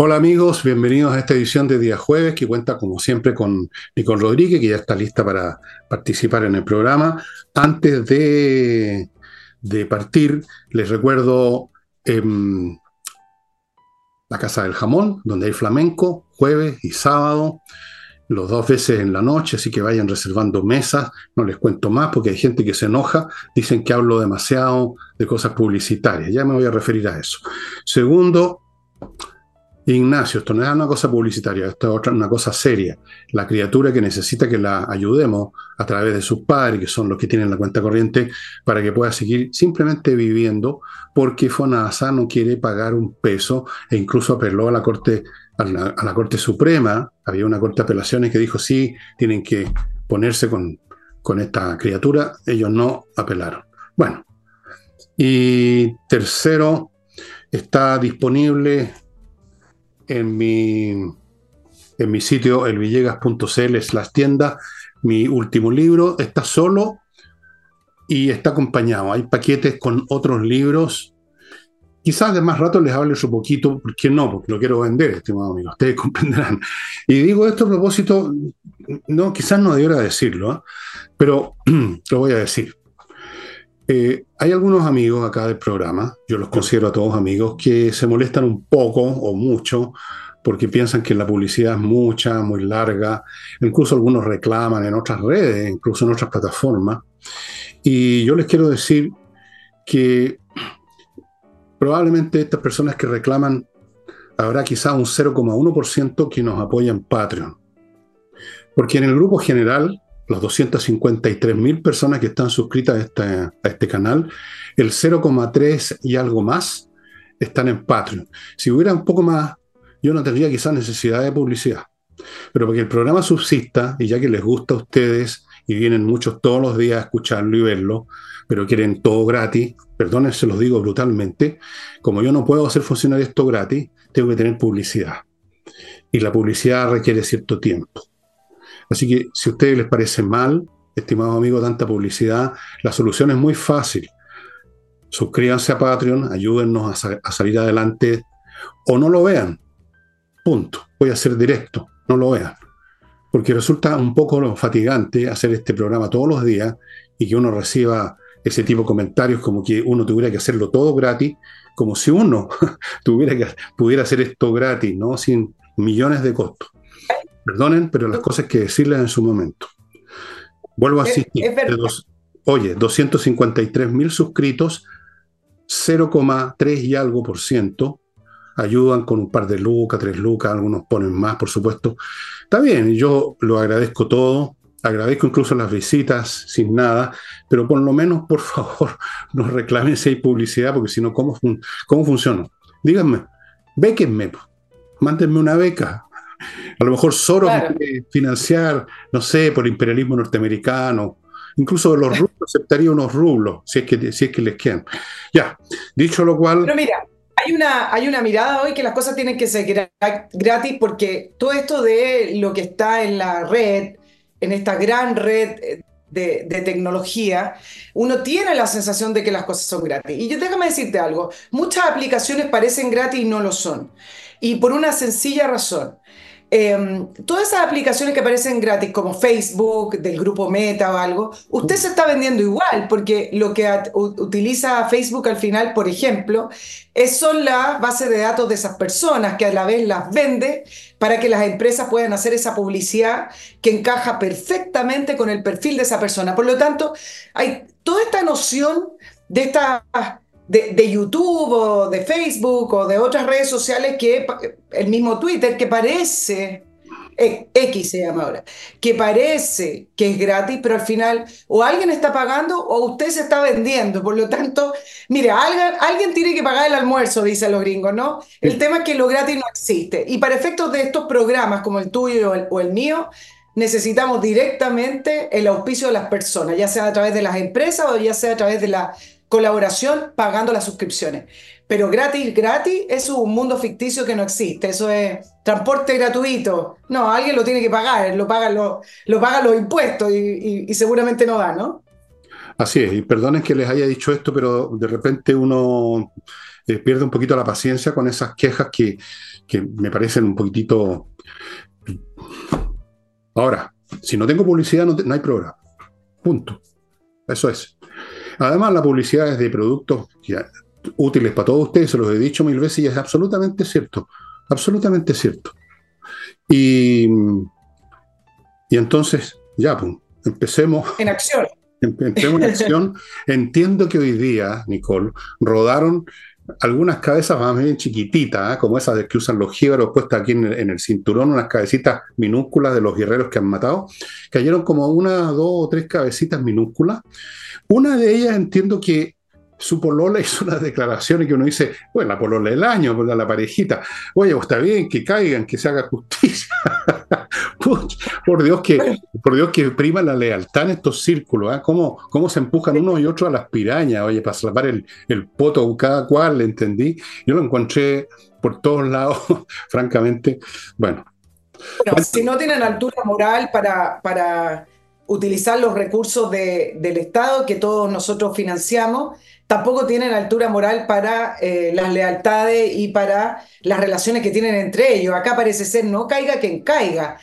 Hola amigos, bienvenidos a esta edición de día jueves que cuenta como siempre con Nicole Rodríguez, que ya está lista para participar en el programa. Antes de, partir, les recuerdo em, la Casa del Jamón, donde hay flamenco, jueves y sábado, los dos veces en la noche, así que vayan reservando mesas. No les cuento más porque hay gente que se enoja, dicen que hablo demasiado de cosas publicitarias. Ya me voy a referir a eso. Segundo, Ignacio, esto no es una cosa publicitaria, esto es otra, una cosa seria. La criatura que necesita que la ayudemos a través de sus padres, que son los que tienen la cuenta corriente, para que pueda seguir simplemente viviendo, porque FONASA no quiere pagar un peso e incluso apeló a la Corte, a la, Corte Suprema. Había una Corte de Apelaciones que dijo sí, tienen que ponerse con, con esta criatura. Ellos no apelaron. Bueno, y tercero, está disponible en mi, en mi sitio elvillegas.cl las tiendas. Mi último libro está solo y está acompañado. Hay paquetes con otros libros. Quizás de más rato les hable un poquito, porque no, porque lo quiero vender, estimado amigo, ustedes comprenderán. Y digo esto a propósito, no, quizás no debiera decirlo, ¿eh? pero lo voy a decir. Eh, hay algunos amigos acá del programa, yo los considero a todos amigos, que se molestan un poco o mucho porque piensan que la publicidad es mucha, muy larga, incluso algunos reclaman en otras redes, incluso en otras plataformas. Y yo les quiero decir que probablemente estas personas que reclaman, habrá quizá un 0,1% que nos apoyan en Patreon. Porque en el grupo general las 253.000 personas que están suscritas a este, canal, el 0,3 y algo más están en Patreon. Si hubiera un poco más, yo no tendría quizás necesidad de publicidad. Pero porque el programa subsista, y ya que les gusta a ustedes y vienen muchos todos los días a escucharlo y verlo, pero quieren todo gratis, perdonen, se los digo brutalmente, como yo no puedo hacer funcionar esto gratis, tengo que tener publicidad. Y la publicidad requiere cierto tiempo. Así que si a ustedes les parece mal, estimados amigos, tanta publicidad, la solución es muy fácil. Suscríbanse a Patreon, ayúdennos a, salir adelante o no lo vean. Punto. Voy a ser directo, no lo vean. Porque resulta un poco fatigante hacer este programa todos los días y que uno reciba ese tipo de comentarios como que uno tuviera que hacerlo todo gratis, como si uno tuviera que, pudiera hacer esto gratis, ¿no? Sin millones de costos. Perdonen, pero las cosas que decirles en su momento. Vuelvo a asistir. oye, 253 mil suscritos, 0,3 y algo por ciento, ayudan con un par de lucas, tres lucas, algunos ponen más, por supuesto. Está bien, yo lo agradezco todo, agradezco incluso las visitas sin nada, pero por lo menos, por favor, no reclamen si hay publicidad, porque si no, ¿cómo, ¿cómo funciona? Díganme, béquenme, mándenme una beca, a lo mejor Soros quiere financiar, no sé, por imperialismo norteamericano. Incluso los rublos aceptaría unos rublos, si es que, si es que les quedan. Ya, dicho lo cual. Pero mira, hay una, hay una mirada hoy que las cosas tienen que ser gratis porque todo esto de lo que está en la red, en esta gran red eh, de, de, tecnología, uno tiene la sensación de que las cosas son gratis. Y yo déjame decirte algo, muchas aplicaciones parecen gratis y no lo son. Y por una sencilla razón. Em, todas esas aplicaciones que aparecen gratis, como Facebook, del grupo Meta o algo, usted se está vendiendo igual, porque lo que utiliza Facebook al final, por ejemplo, es, son las bases de datos de esas personas que a la vez las vende para que las empresas puedan hacer esa publicidad que encaja perfectamente con el perfil de esa persona. Por lo tanto, hay toda esta noción de esta de, YouTube o de Facebook o de otras redes sociales que el mismo Twitter que parece eh, X se llama ahora, que parece que es gratis, pero al final o alguien está pagando o usted se está vendiendo. Por lo tanto, mire, alguien, alguien tiene que pagar el almuerzo, dicen los gringos, ¿no? El tema es que lo gratis no existe. Y para efectos de estos programas como el tuyo o el, o el mío, necesitamos directamente el auspicio de las personas, ya sea a través de las empresas o ya sea a través de la colaboración pagando las suscripciones. Pero gratis, gratis, es un mundo ficticio que no existe. Eso es transporte gratuito. No, alguien lo tiene que pagar, lo pagan, lo, lo pagan los impuestos y, seguramente no da, ¿no? Así es, y perdonen que les haya dicho esto, pero de repente uno eh, pierde un poquito la paciencia con esas quejas que, que me parecen un poquitito... Ahora, si no tengo publicidad, no, no hay programa. Punto. Eso es. Además, la publicidad es de productos útiles para todos ustedes, se los he dicho mil veces y es absolutamente cierto. Absolutamente cierto. Y, y entonces, ya, pues, empecemos. En acción. Empecemos en acción. Entiendo que hoy día, Nicole, rodaron algunas cabezas más bien chiquititas, ¿eh? como esas que usan los jíbaros puestas aquí en el, cinturón, unas cabecitas minúsculas de los guerreros que han matado. Cayeron como una, dos o tres cabecitas minúsculas. Una de ellas entiendo que su polola hizo unas declaraciones que uno dice, bueno, la polola del año, pues, la parejita, oye, pues, está bien, que caigan, que se haga justicia. por Dios que, por Dios que prima la lealtad en estos círculos, ¿eh? ¿Cómo, ¿Cómo, se empujan unos y otros a las pirañas, oye, para salvar el, el poto cada cual, ¿entendí? Yo lo encontré por todos lados, francamente, bueno. Bueno, si no tienen altura moral para, para utilizar los recursos de, del Estado que todos nosotros financiamos, tampoco tienen altura moral para eh, las lealtades y para las relaciones que tienen entre ellos. Acá parece ser no caiga quien caiga.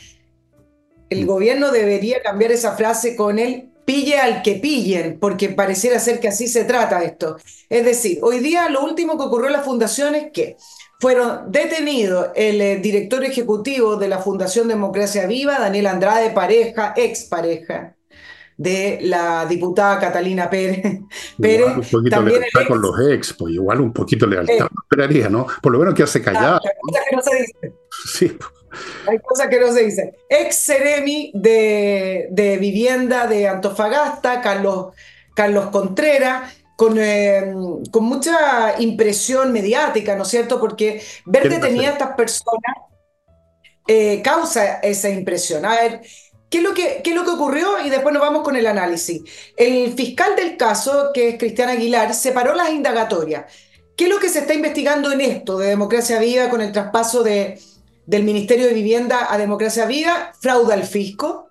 El mm. gobierno debería cambiar esa frase con el pille al que pillen, porque pareciera ser que así se trata esto. Es decir, hoy día lo último que ocurrió en la fundación es que fueron detenidos el eh, director ejecutivo de la Fundación Democracia Viva, Daniel Andrade, pareja, ex pareja de la diputada Catalina Pérez. Pérez un poquito también lealtad con los ex, pues igual un poquito lealtad, eh. esperaría, ¿no? Por lo menos que hace callado. hay cosas que no se dicen. Sí. Hay cosas que no se dicen. Ex Ceremi de, de Vivienda de Antofagasta, Carlos, Carlos Contreras, con, eh, con mucha impresión mediática, ¿no es cierto? Porque ver detenida a estas personas eh, causa esa impresión. A ver, ¿qué es, lo que, ¿qué ocurrió? Y después nos vamos con el análisis. El fiscal del caso, que es Cristian Aguilar, separó las indagatorias. ¿Qué es lo que se está investigando en esto de Democracia Viva con el traspaso de, del Ministerio de Vivienda a Democracia Viva? Fraude al fisco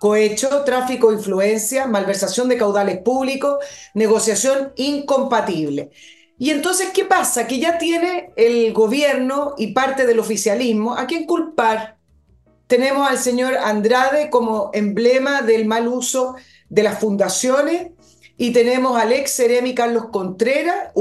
cohecho, tráfico de influencia, malversación de caudales públicos, negociación incompatible. Y entonces, ¿qué pasa? Que ya tiene el gobierno y parte del oficialismo a quién culpar. Tenemos al señor Andrade como emblema del mal uso de las fundaciones y tenemos al ex Seremi Carlos Contreras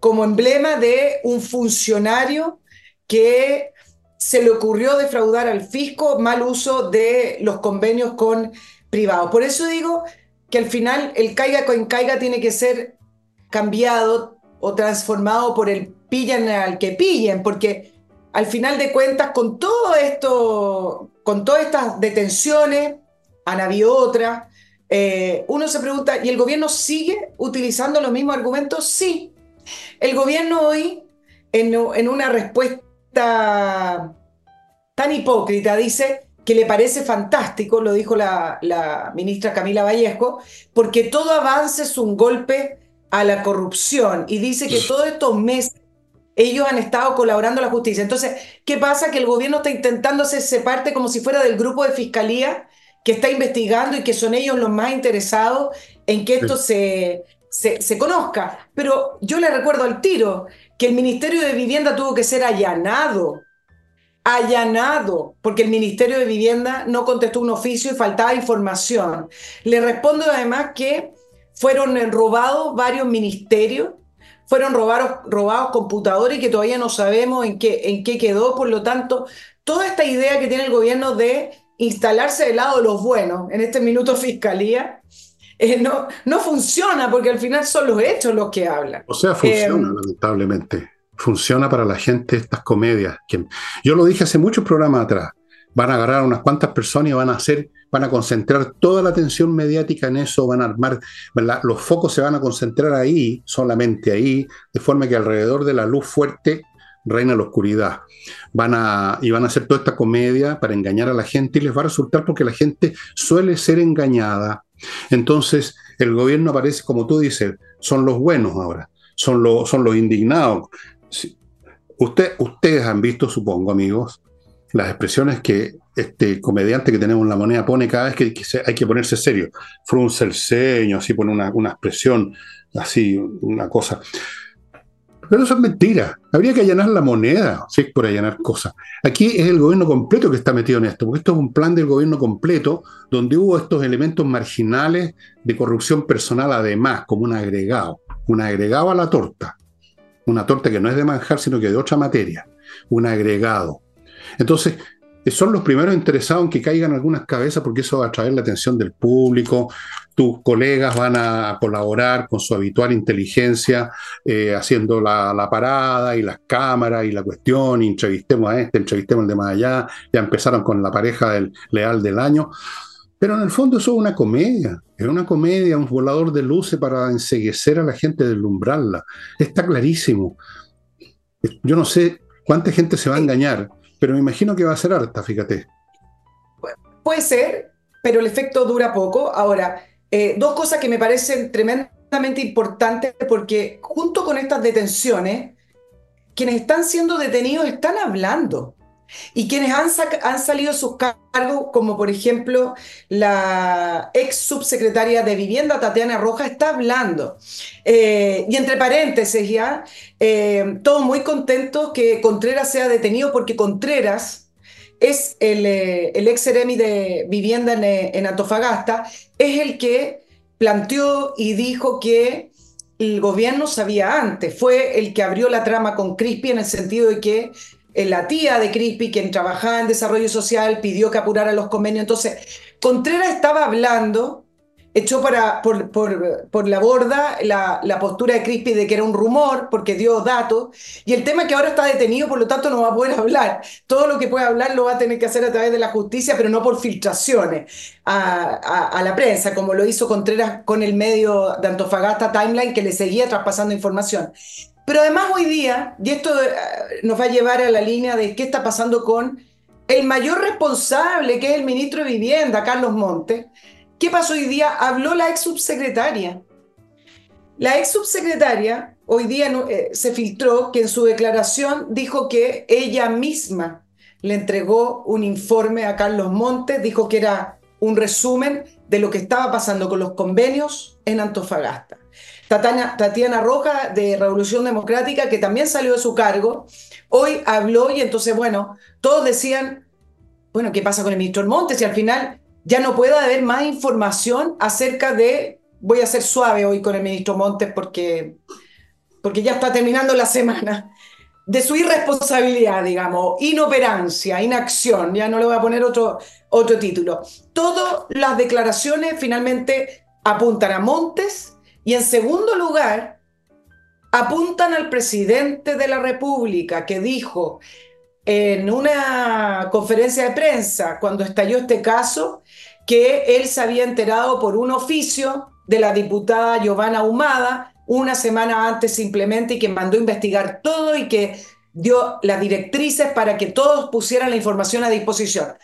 como emblema de un funcionario que se le ocurrió defraudar al fisco, mal uso de los convenios con privados. Por eso digo que al final el caiga con caiga tiene que ser cambiado o transformado por el pillan al que pillen, porque al final de cuentas con todo esto, con todas estas detenciones, han habido otras, eh, uno se pregunta, ¿y el gobierno sigue utilizando los mismos argumentos? Sí. El gobierno hoy, en, en una respuesta tan hipócrita, dice que le parece fantástico, lo dijo la, la ministra Camila Vallejo, porque todo avance es un golpe a la corrupción y dice que todos estos meses ellos han estado colaborando a la justicia. Entonces, ¿qué pasa? Que el gobierno está intentando hacerse parte como si fuera del grupo de fiscalía que está investigando y que son ellos los más interesados en que esto se, se, se, conozca. Pero yo le recuerdo al tiro que el Ministerio de Vivienda tuvo que ser allanado allanado, porque el Ministerio de Vivienda no contestó un oficio y faltaba información. Le respondo además que fueron robados varios ministerios, fueron robados, robados computadores y que todavía no sabemos en qué, en qué quedó. Por lo tanto, toda esta idea que tiene el gobierno de instalarse del lado de los buenos, en este minuto fiscalía, eh, no, no funciona porque al final son los hechos los que hablan. O sea, funciona, eh, lamentablemente funciona para la gente estas comedias. Que, yo lo dije hace muchos programas atrás. Van a agarrar a unas cuantas personas y van a hacer, van a concentrar toda la atención mediática en eso, van a armar, los focos se van a concentrar ahí, solamente ahí, de forma que alrededor de la luz fuerte reina la oscuridad. Van a, y van a hacer toda esta comedia para engañar a la gente y les va a resultar porque la gente suele ser engañada. Entonces, el gobierno aparece, como tú dices, son los buenos ahora, son los, son los indignados. Usted, ustedes han visto, supongo, amigos, las expresiones que este comediante que tenemos en la moneda pone cada vez que, hay que ponerse serio. Frunce el ceño, así pone una, una expresión, así, una cosa. Pero eso es mentira. Habría que allanar la moneda, si es por allanar cosas. Aquí es el gobierno completo que está metido en esto, porque esto es un plan del gobierno completo donde hubo estos elementos marginales de corrupción personal, además, como un agregado. Un agregado a la torta. Una torta que no es de manjar, sino que de otra materia. Un agregado. Entonces, son los primeros interesados en que caigan algunas cabezas porque eso va a atraer la atención del público. Tus colegas van a colaborar con su habitual inteligencia, eh, haciendo la, parada y las cámaras y la cuestión, entrevistemos a este, entrevistemos al de más allá. Ya empezaron con la pareja del leal del año. Pero en el fondo eso es una comedia, es una comedia, un volador de luces para enseguecer a la gente, deslumbrarla. Está clarísimo. Yo no sé cuánta gente se va a engañar pero me imagino que va a ser harta, fíjate. Puede ser, pero el efecto dura poco. Ahora, eh, dos cosas que me parecen tremendamente importantes porque junto con estas detenciones, quienes están siendo detenidos están hablando. Y quienes han, han salido sus cargos, como por ejemplo la ex subsecretaria de Vivienda, Tatiana Roja, está hablando. Eh, y entre paréntesis ya, eh, todos muy contentos que Contreras sea detenido porque Contreras es el, eh, el ex seremi de Vivienda en, en Antofagasta, es el que planteó y dijo que el gobierno sabía antes, fue el que abrió la trama con Crispi en el sentido de que eh, la tía de Crispi, quien trabajaba en desarrollo social, pidió que apurara los convenios. Entonces, Contreras estaba hablando, echó para, por, por, la borda la, la, postura de Crispi de que era un rumor, porque dio datos, y el tema es que ahora está detenido, por lo tanto no va a poder hablar. Todo lo que puede hablar lo va a tener que hacer a través de la justicia, pero no por filtraciones a, a la prensa, como lo hizo Contreras con el medio de Antofagasta Timeline, que le seguía traspasando información. Pero además hoy día, y esto eh, nos va a llevar a la línea de qué está pasando con el mayor responsable, que es el ministro de Vivienda, Carlos Montes, ¿qué pasó hoy día? Habló la ex subsecretaria. La ex subsecretaria hoy día eh, se filtró que en su declaración dijo que ella misma le entregó un informe a Carlos Montes, dijo que era un resumen de lo que estaba pasando con los convenios en Antofagasta. Tatiana, Roja de Revolución Democrática, que también salió de su cargo, hoy habló y entonces, bueno, todos decían, bueno, ¿qué pasa con el ministro Montes? Y al final ya no puede haber más información acerca de, voy a ser suave hoy con el ministro Montes porque, porque ya está terminando la semana, de su irresponsabilidad, digamos, inoperancia, inacción, ya no le voy a poner otro, otro título. Todas las declaraciones finalmente apuntan a Montes y en segundo lugar, apuntan al presidente de la República que dijo en una conferencia de prensa cuando estalló este caso que él se había enterado por un oficio de la diputada Giovanna Humada una semana antes simplemente y que mandó investigar todo y que dio las directrices para que todos pusieran la información a disposición.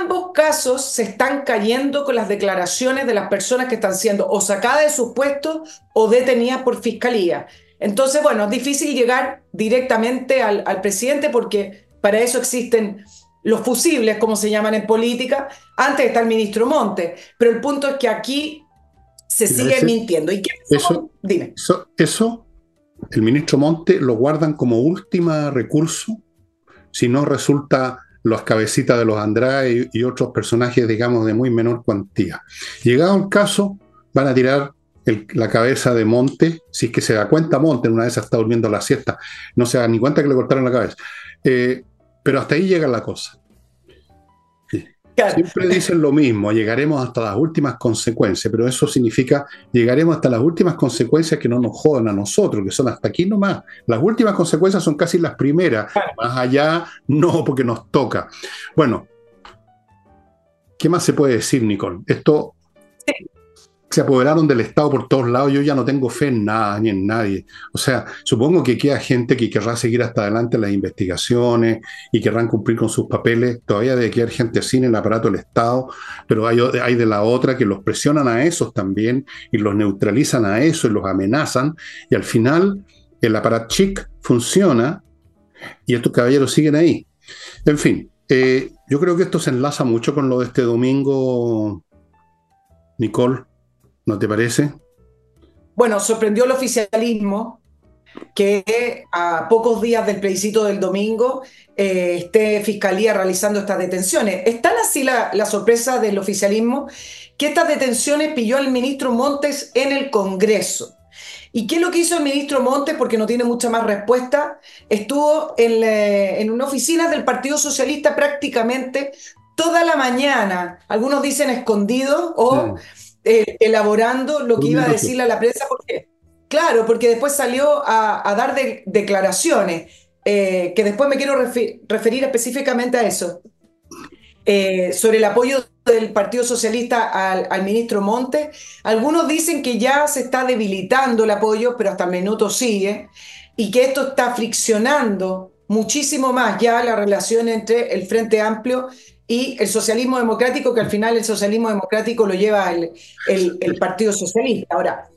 Ambos casos se están cayendo con las declaraciones de las personas que están siendo o sacadas de sus puestos o detenidas por fiscalía. Entonces, bueno, es difícil llegar directamente al, presidente porque para eso existen los fusibles, como se llaman en política. Antes está el ministro Monte, pero el punto es que aquí se sigue mintiendo. ¿Y qué eso, Dime. Eso, eso, el ministro Monte lo guardan como última recurso si no resulta los cabecitas de los Andrade y, otros personajes, digamos, de muy menor cuantía. Llegado el caso, van a tirar la cabeza de Monte, si es que se da cuenta Monte, una vez está durmiendo la siesta, no se da ni cuenta que le cortaron la cabeza. Eh, pero hasta ahí llega la cosa. Siempre dicen lo mismo, llegaremos hasta las últimas consecuencias, pero eso significa llegaremos hasta las últimas consecuencias que no nos jodan a nosotros, que son hasta aquí nomás. Las últimas consecuencias son casi las primeras, más allá no, porque nos toca. Bueno, ¿qué más se puede decir, Nicole? Esto se apoderaron del Estado por todos lados, yo ya no tengo fe en nada ni en nadie. O sea, supongo que queda gente que querrá seguir hasta adelante las investigaciones y querrán cumplir con sus papeles. Todavía debe quedar gente en el aparato del Estado, pero hay, hay de la otra que los presionan a esos también y los neutralizan a eso y los amenazan. Y al final el aparato chic funciona y estos caballeros siguen ahí. En fin, eh, Yo creo que esto se enlaza mucho con lo de este domingo, Nicole, ¿no te parece? Bueno, sorprendió el oficialismo que a pocos días del plebiscito del domingo eh, esté Fiscalía realizando estas detenciones. Es tan así la, la, sorpresa del oficialismo que estas detenciones pilló al ministro Montes en el Congreso. ¿Y qué es lo que hizo el ministro Montes? Porque no tiene mucha más respuesta. Estuvo en, en una oficina del Partido Socialista prácticamente toda la mañana, algunos dicen escondido o mm. Eh, elaborando lo que iba a decirle a la prensa, porque Claro, porque después salió a, dar declaraciones, eh, que después me quiero referir específicamente a eso, eh, sobre el apoyo del Partido Socialista al, ministro Monte. Algunos dicen que ya se está debilitando el apoyo, pero hasta el minuto sigue, y que esto está friccionando muchísimo más ya la relación entre el Frente Amplio y el socialismo democrático, que al final el socialismo democrático lo lleva el, el, Partido Socialista. Ahora.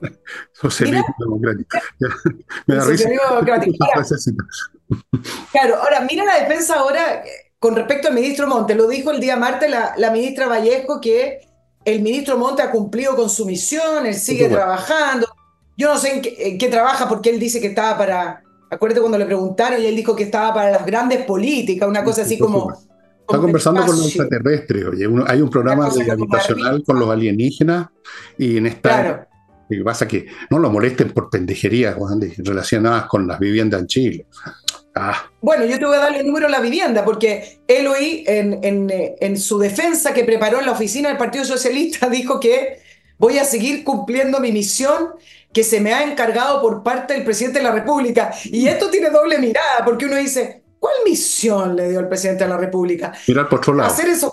Socialismo democrático. Me da risa. claro, ahora, mira la defensa ahora eh, con respecto al ministro Monte. Lo dijo el día martes la, la ministra Vallejo que el ministro Monte ha cumplido con su misión, él sigue trabajando. Yo no sé en qué, en qué, trabaja porque él dice que estaba para, acuérdate cuando le preguntaron y él dijo que estaba para las grandes políticas, una cosa así como Está conversando con los extraterrestres, oye, hay un programa de habitacional con los alienígenas y en esta... Claro. Lo que pasa es que no lo molesten por pendejerías relacionadas con las viviendas en Chile. Ah. Bueno, yo te voy a darle el número de la vivienda, porque él hoy, en, en, en, su defensa que preparó en la oficina del Partido Socialista, dijo que voy a seguir cumpliendo mi misión que se me ha encargado por parte del presidente de la República. Y esto tiene doble mirada, porque uno dice, ¿Cuál misión le dio el presidente de la República? Mirar por otro lado. Hacer esos,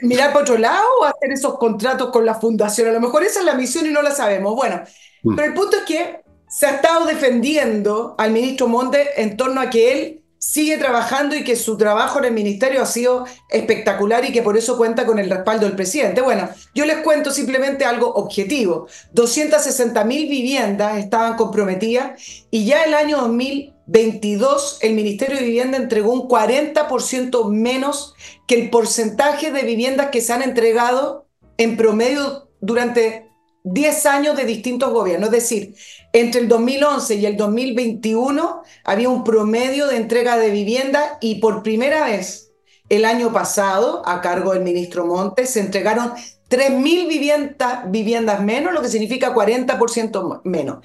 mirar por otro lado o hacer esos contratos con la fundación. A lo mejor esa es la misión y no la sabemos. Bueno, mm. pero el punto es que se ha estado defendiendo al ministro Monte en torno a que él sigue trabajando y que su trabajo en el ministerio ha sido espectacular y que por eso cuenta con el respaldo del presidente. Bueno, yo les cuento simplemente algo objetivo. 260 mil viviendas estaban comprometidas y ya el año 2000 22, el Ministerio de Vivienda entregó un 40% menos que el porcentaje de viviendas que se han entregado en promedio durante 10 años de distintos gobiernos. Es decir, entre el 2011 y el 2021 había un promedio de entrega de vivienda y por primera vez el año pasado, a cargo del ministro Montes, se entregaron 3.000 viviendas, viviendas menos, lo que significa 40% menos.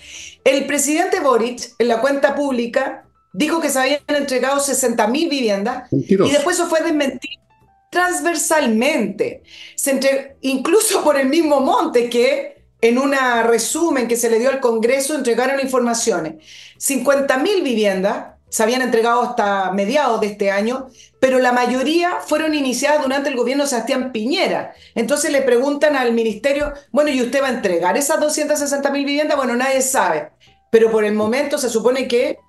El presidente Boric, en la cuenta pública, dijo que se habían entregado 60.000 viviendas y después eso fue desmentido transversalmente. Se incluso por el mismo Monte que en un resumen que se le dio al Congreso entregaron informaciones. 50.000 viviendas se habían entregado hasta mediados de este año, pero la mayoría fueron iniciadas durante el gobierno de Sebastián Piñera. Entonces le preguntan al ministerio, bueno, ¿y usted va a entregar esas 260 mil viviendas? Bueno, nadie sabe, pero por el momento se supone que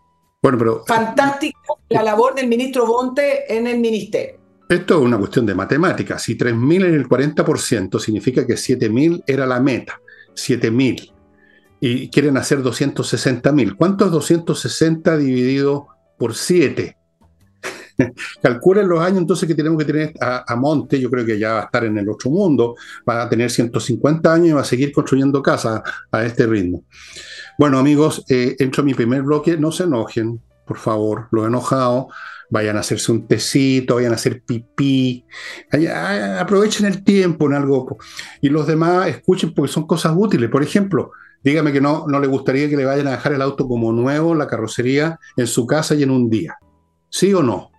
bueno, pero, fantástica la labor del ministro Bonte en el ministerio. Esto es una cuestión de matemáticas. Si 3.000 en el 40% significa que 7.000 era la meta. 7.000. Y quieren hacer 260.000. ¿Cuánto es 260 dividido por 7. Calculen los años entonces que tenemos que tener a, Monte, yo creo que ya va a estar en el otro mundo, va a tener 150 años y va a seguir construyendo casas a este ritmo. Bueno amigos, eh, entro a mi primer bloque, no se enojen, por favor, los enojados, vayan a hacerse un tecito, vayan a hacer pipí, aprovechen el tiempo en algo. Y los demás escuchen porque son cosas útiles. Por ejemplo, dígame que no, no le gustaría que le vayan a dejar el auto como nuevo, la carrocería, en su casa y en un día. ¿Sí o no?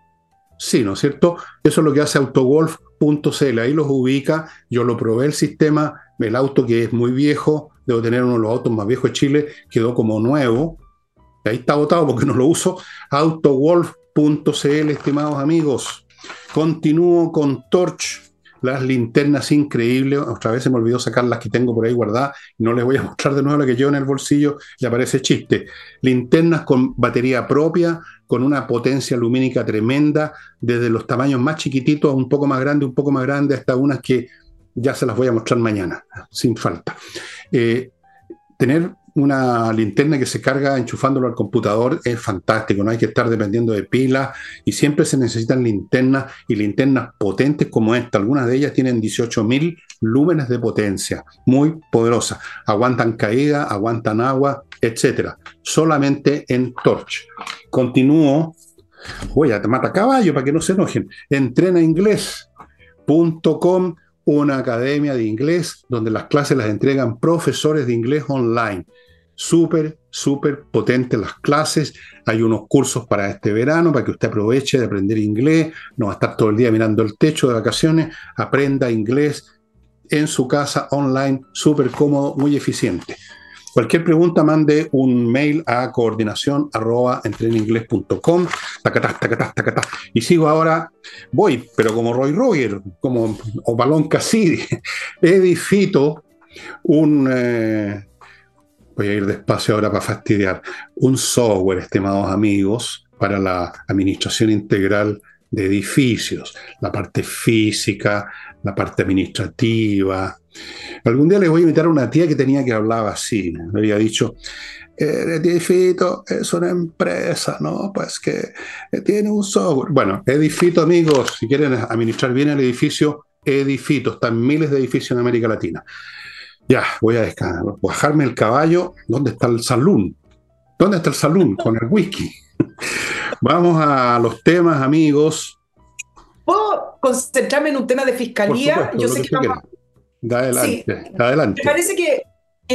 Sí, ¿no es cierto? Eso es lo que hace autogolf.cl. Ahí los ubica. Yo lo probé el sistema. El auto que es muy viejo, debo tener uno de los autos más viejos de Chile, quedó como nuevo. Ahí está botado porque no lo uso. Autogolf.cl, estimados amigos. Continúo con Torch las linternas increíbles. Otra vez se me olvidó sacar las que tengo por ahí guardadas. No les voy a mostrar de nuevo la que llevo en el bolsillo y aparece chiste. Linternas con batería propia, con una potencia lumínica tremenda, desde los tamaños más chiquititos a un poco más grande, un poco más grande, hasta unas que ya se las voy a mostrar mañana, sin falta. Eh, tener una linterna que se carga enchufándolo al computador es fantástico, no hay que estar dependiendo de pilas y siempre se necesitan linternas y linternas potentes como esta. Algunas de ellas tienen 18.000 lúmenes de potencia, muy poderosas. Aguantan caída, aguantan agua, etc. Solamente en Torch. Continúo. Voy a a caballo para que no se enojen. Entrenainglés.com una academia de inglés donde las clases las entregan profesores de inglés online. Súper, súper potentes las clases. Hay unos cursos para este verano para que usted aproveche de aprender inglés. No va a estar todo el día mirando el techo de vacaciones. Aprenda inglés en su casa online, súper cómodo, muy eficiente. Cualquier pregunta, mande un mail a coordinación arroba Y sigo ahora, voy, pero como Roy Roger, como Ovalón Cassidy, Edifito, un, eh, voy a ir despacio ahora para fastidiar, un software, estimados amigos, para la administración integral de edificios, la parte física, la parte administrativa, Algún día les voy a invitar a una tía que tenía que hablar así. Me había dicho, eh, Edifito es una empresa, ¿no? Pues que tiene un software. Bueno, Edifito, amigos, si quieren administrar bien el edificio, Edifito, están miles de edificios en América Latina. Ya, voy a descansar, bajarme el caballo. ¿Dónde está el salón? ¿Dónde está el salón con el whisky? Vamos a los temas, amigos. ¿Puedo concentrarme en un tema de fiscalía? Yo sé que adelante, adelante. Me parece que,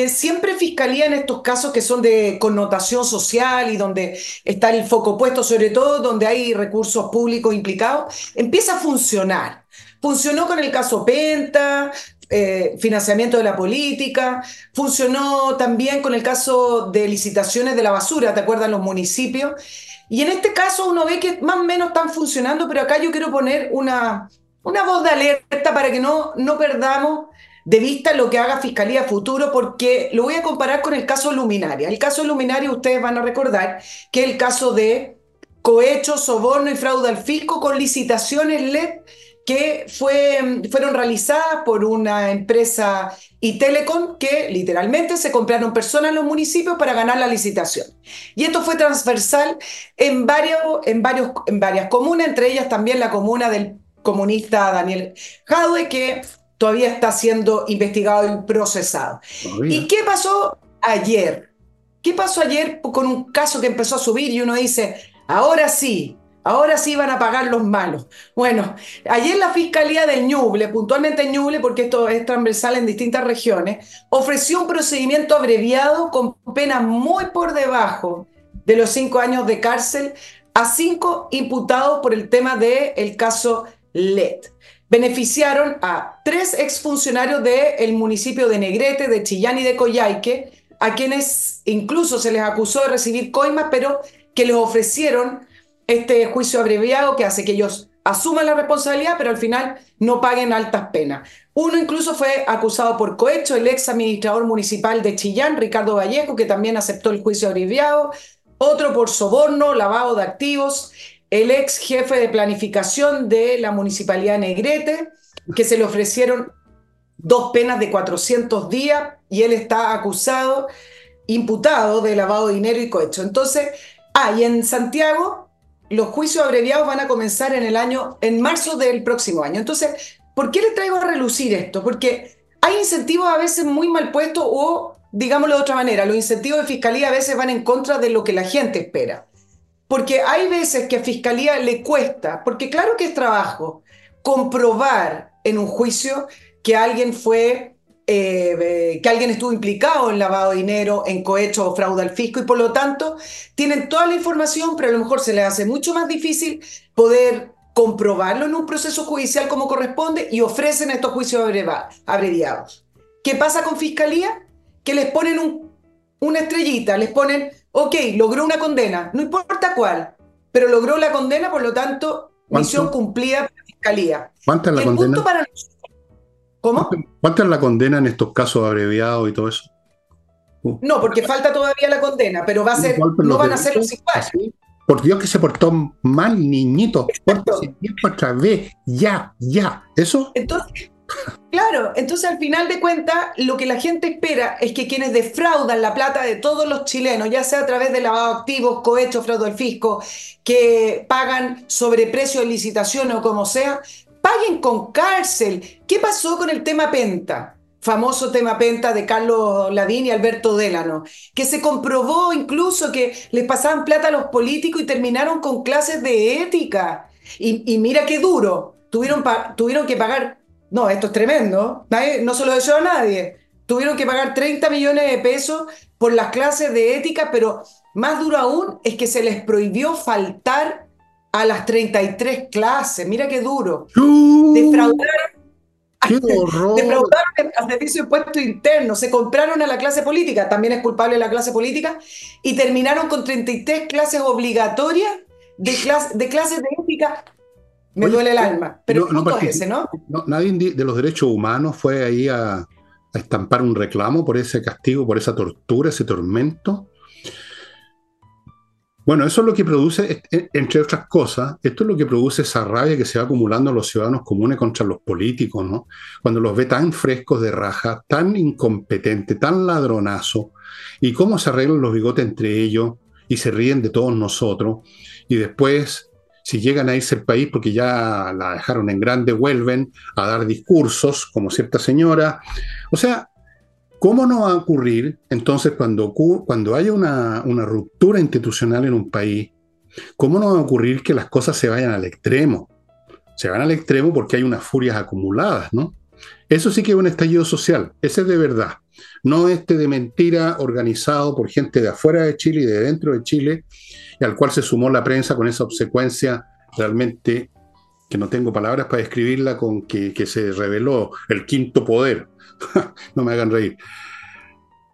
siempre Fiscalía en estos casos que son de connotación social y donde está el foco puesto, sobre todo donde hay recursos públicos implicados, empieza a funcionar. Funcionó con el caso Penta, eh, financiamiento de la política, funcionó también con el caso de licitaciones de la basura, ¿te acuerdas? Los municipios. Y en este caso uno ve que más o menos están funcionando, pero acá yo quiero poner una, una voz de alerta para que no, no perdamos de vista lo que haga Fiscalía Futuro, porque lo voy a comparar con el caso Luminaria. El caso Luminaria, ustedes van a recordar que el caso de cohecho, soborno y fraude al fisco con licitaciones LED que fue, fueron realizadas por una empresa y Telecom que literalmente se compraron personas en los municipios para ganar la licitación. Y esto fue transversal en, en, en varias comunas, entre ellas también la comuna del comunista Daniel Jadwe, que todavía está siendo investigado y procesado. ¿Y qué pasó ayer? ¿Qué pasó ayer con un caso que empezó a subir y uno dice, ahora sí, ahora sí van a pagar los malos? Bueno, ayer la Fiscalía del Ñuble, puntualmente en Ñuble, porque esto es transversal en distintas regiones, ofreció un procedimiento abreviado con penas muy por debajo de los cinco años de cárcel a cinco imputados por el tema del caso LED beneficiaron a tres exfuncionarios del municipio de Negrete, de Chillán y de Coyhaique, a quienes incluso se les acusó de recibir coimas, pero que les ofrecieron este juicio abreviado que hace que ellos asuman la responsabilidad, pero al final no paguen altas penas. Uno incluso fue acusado por cohecho, el ex administrador municipal de Chillán, Ricardo Vallejo, que también aceptó el juicio abreviado, otro por soborno, lavado de activos, el ex jefe de planificación de la municipalidad Negrete, que se le ofrecieron dos penas de 400 días y él está acusado, imputado de lavado de dinero y cohecho. Entonces, ah, y en Santiago los juicios abreviados van a comenzar en el año, en marzo del próximo año. Entonces, ¿por qué le traigo a relucir esto? Porque hay incentivos a veces muy mal puestos o, digámoslo de otra manera, los incentivos de fiscalía a veces van en contra de lo que la gente espera. Porque hay veces que a Fiscalía le cuesta, porque claro que es trabajo, comprobar en un juicio que alguien fue, eh, que alguien estuvo implicado en lavado de dinero, en cohecho o fraude al fisco, y por lo tanto tienen toda la información, pero a lo mejor se les hace mucho más difícil poder comprobarlo en un proceso judicial como corresponde y ofrecen estos juicios abreviados. ¿Qué pasa con Fiscalía? Que les ponen una estrellita, les ponen ok, logró una condena, no importa cuál, pero logró la condena, por lo tanto, misión cumplida por la fiscalía. ¿Cuánta es la condena? ¿Cómo? ¿Cuánta es la condena en estos casos abreviados y todo eso? Uh. No, porque falta todavía la condena, pero va a ser, no van a ser los iguales. Por Dios que se portó mal, niñito. Pórtese tiempo otra vez. Ya, ya. ¿Eso? Entonces, Claro, entonces al final de cuentas lo que la gente espera es que quienes defraudan la plata de todos los chilenos, ya sea a través de lavado de activos, cohecho, fraude al fisco, que pagan sobreprecio de licitación o como sea, paguen con cárcel. ¿Qué pasó con el tema Penta? famoso tema penta de Carlos Ladín y Alberto Délano, que se comprobó incluso que les pasaban plata a los políticos y terminaron con clases de ética. Y, mira qué duro, tuvieron, tuvieron que pagar, no, esto es tremendo, no se lo deseo a nadie, tuvieron que pagar 30 millones de pesos por las clases de ética, pero más duro aún es que se les prohibió faltar a las 33 clases, mira qué duro. Defraudar ¡Qué horror! Defraudaron al servicio de impuesto interno, se compraron a la clase política, también es culpable la clase política, y terminaron con 33 clases obligatorias de, de clases de ética. Me duele el alma, pero no, no ese, ¿no? Nadie de los derechos humanos fue ahí a, a estampar un reclamo por ese castigo, por esa tortura, ese tormento. Bueno, eso es lo que produce, e, entre otras cosas, esto es lo que produce esa rabia que se va acumulando a los ciudadanos comunes contra los políticos, ¿no? Cuando los ve tan frescos de raja, tan incompetentes, tan ladronazo, y cómo se arreglan los bigotes entre ellos y se ríen de todos nosotros, y después, si llegan a irse al país porque ya la dejaron en grande, vuelven a dar discursos, como cierta señora. O sea, ¿Cómo no va a ocurrir entonces cuando, cuando haya una, ruptura institucional en un país? ¿Cómo no va a ocurrir que las cosas se vayan al extremo? Se van al extremo porque hay unas furias acumuladas, ¿no? Eso sí que es un estallido social, ese es de verdad. No este de mentira organizado por gente de afuera de Chile y de dentro de Chile, al cual se sumó la prensa con esa obsecuencia realmente que no tengo palabras para describirla, con que, que se reveló el quinto poder. no me hagan reír.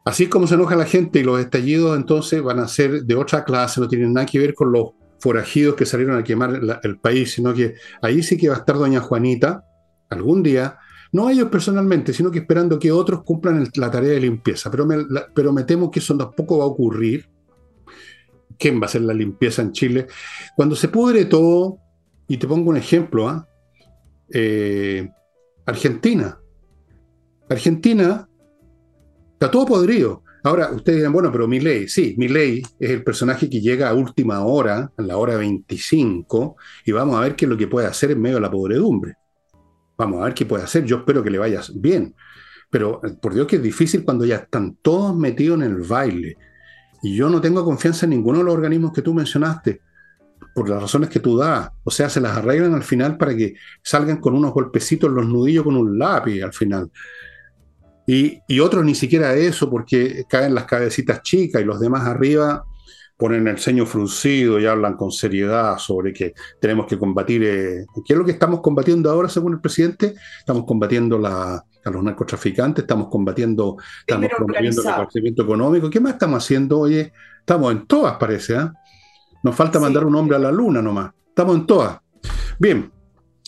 Así como se enoja la gente y los estallidos entonces van a ser de otra clase, no tienen nada que ver con los forajidos que salieron a quemar el país, sino que ahí sí que va a estar doña Juanita algún día, no ellos personalmente, sino que esperando que otros cumplan la tarea de limpieza. Pero me, pero me temo que eso tampoco va a ocurrir. ¿Quién va a hacer la limpieza en Chile? Cuando se pudre todo, y te pongo un ejemplo, ¿ah? eh, Argentina. Argentina está todo podrido. Ahora, ustedes dirán, bueno, pero ley, sí, ley es el personaje que llega a última hora, a la hora 25, y vamos a ver qué es lo que puede hacer en medio de la podredumbre. Vamos a ver qué puede hacer. Yo espero que le vaya bien. Pero por Dios que es difícil cuando ya están todos metidos en el baile. Y yo no tengo confianza en ninguno de los organismos que tú mencionaste por las razones que tú das. O sea, se las arreglan al final para que salgan con unos golpecitos los nudillos con un lápiz al final. Y, otros ni siquiera eso, porque caen las cabecitas chicas y los demás arriba ponen el ceño fruncido y hablan con seriedad sobre que tenemos que combatir. Eh, ¿Qué es lo que estamos combatiendo ahora, según el presidente? Estamos combatiendo la, a los narcotraficantes, estamos combatiendo, estamos promoviendo el crecimiento económico. ¿Qué más estamos haciendo? Oye, estamos en todas, parece. ¿eh? Nos falta mandar un hombre a la luna nomás. Estamos en todas. Bien.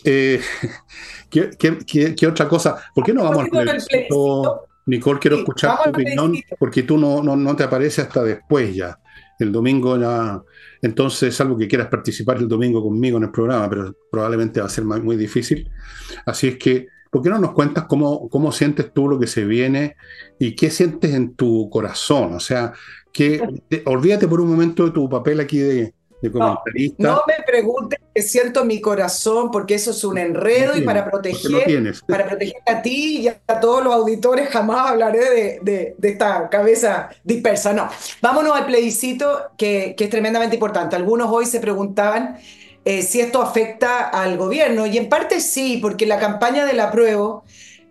Eh, ¿qué, otra cosa? ¿Por qué no vamos al plebiscito? Nicole, quiero escuchar tu opinión porque tú no, no, te apareces hasta después ya. El domingo ya. Entonces, salvo que quieras participar el domingo conmigo en el programa, pero probablemente va a ser muy difícil. Así es que, ¿por qué no nos cuentas cómo, cómo sientes tú lo que se viene y qué sientes en tu corazón? O sea, que olvídate por un momento de tu papel aquí de, comentarista. No, me preguntes qué siento mi corazón, porque eso es un enredo y para proteger, para proteger a ti y a todos los auditores jamás hablaré de, esta cabeza dispersa. No, vámonos al plebiscito que, es tremendamente importante. Algunos hoy se preguntaban eh, si esto afecta al gobierno. Y en parte sí, porque la campaña del apruebo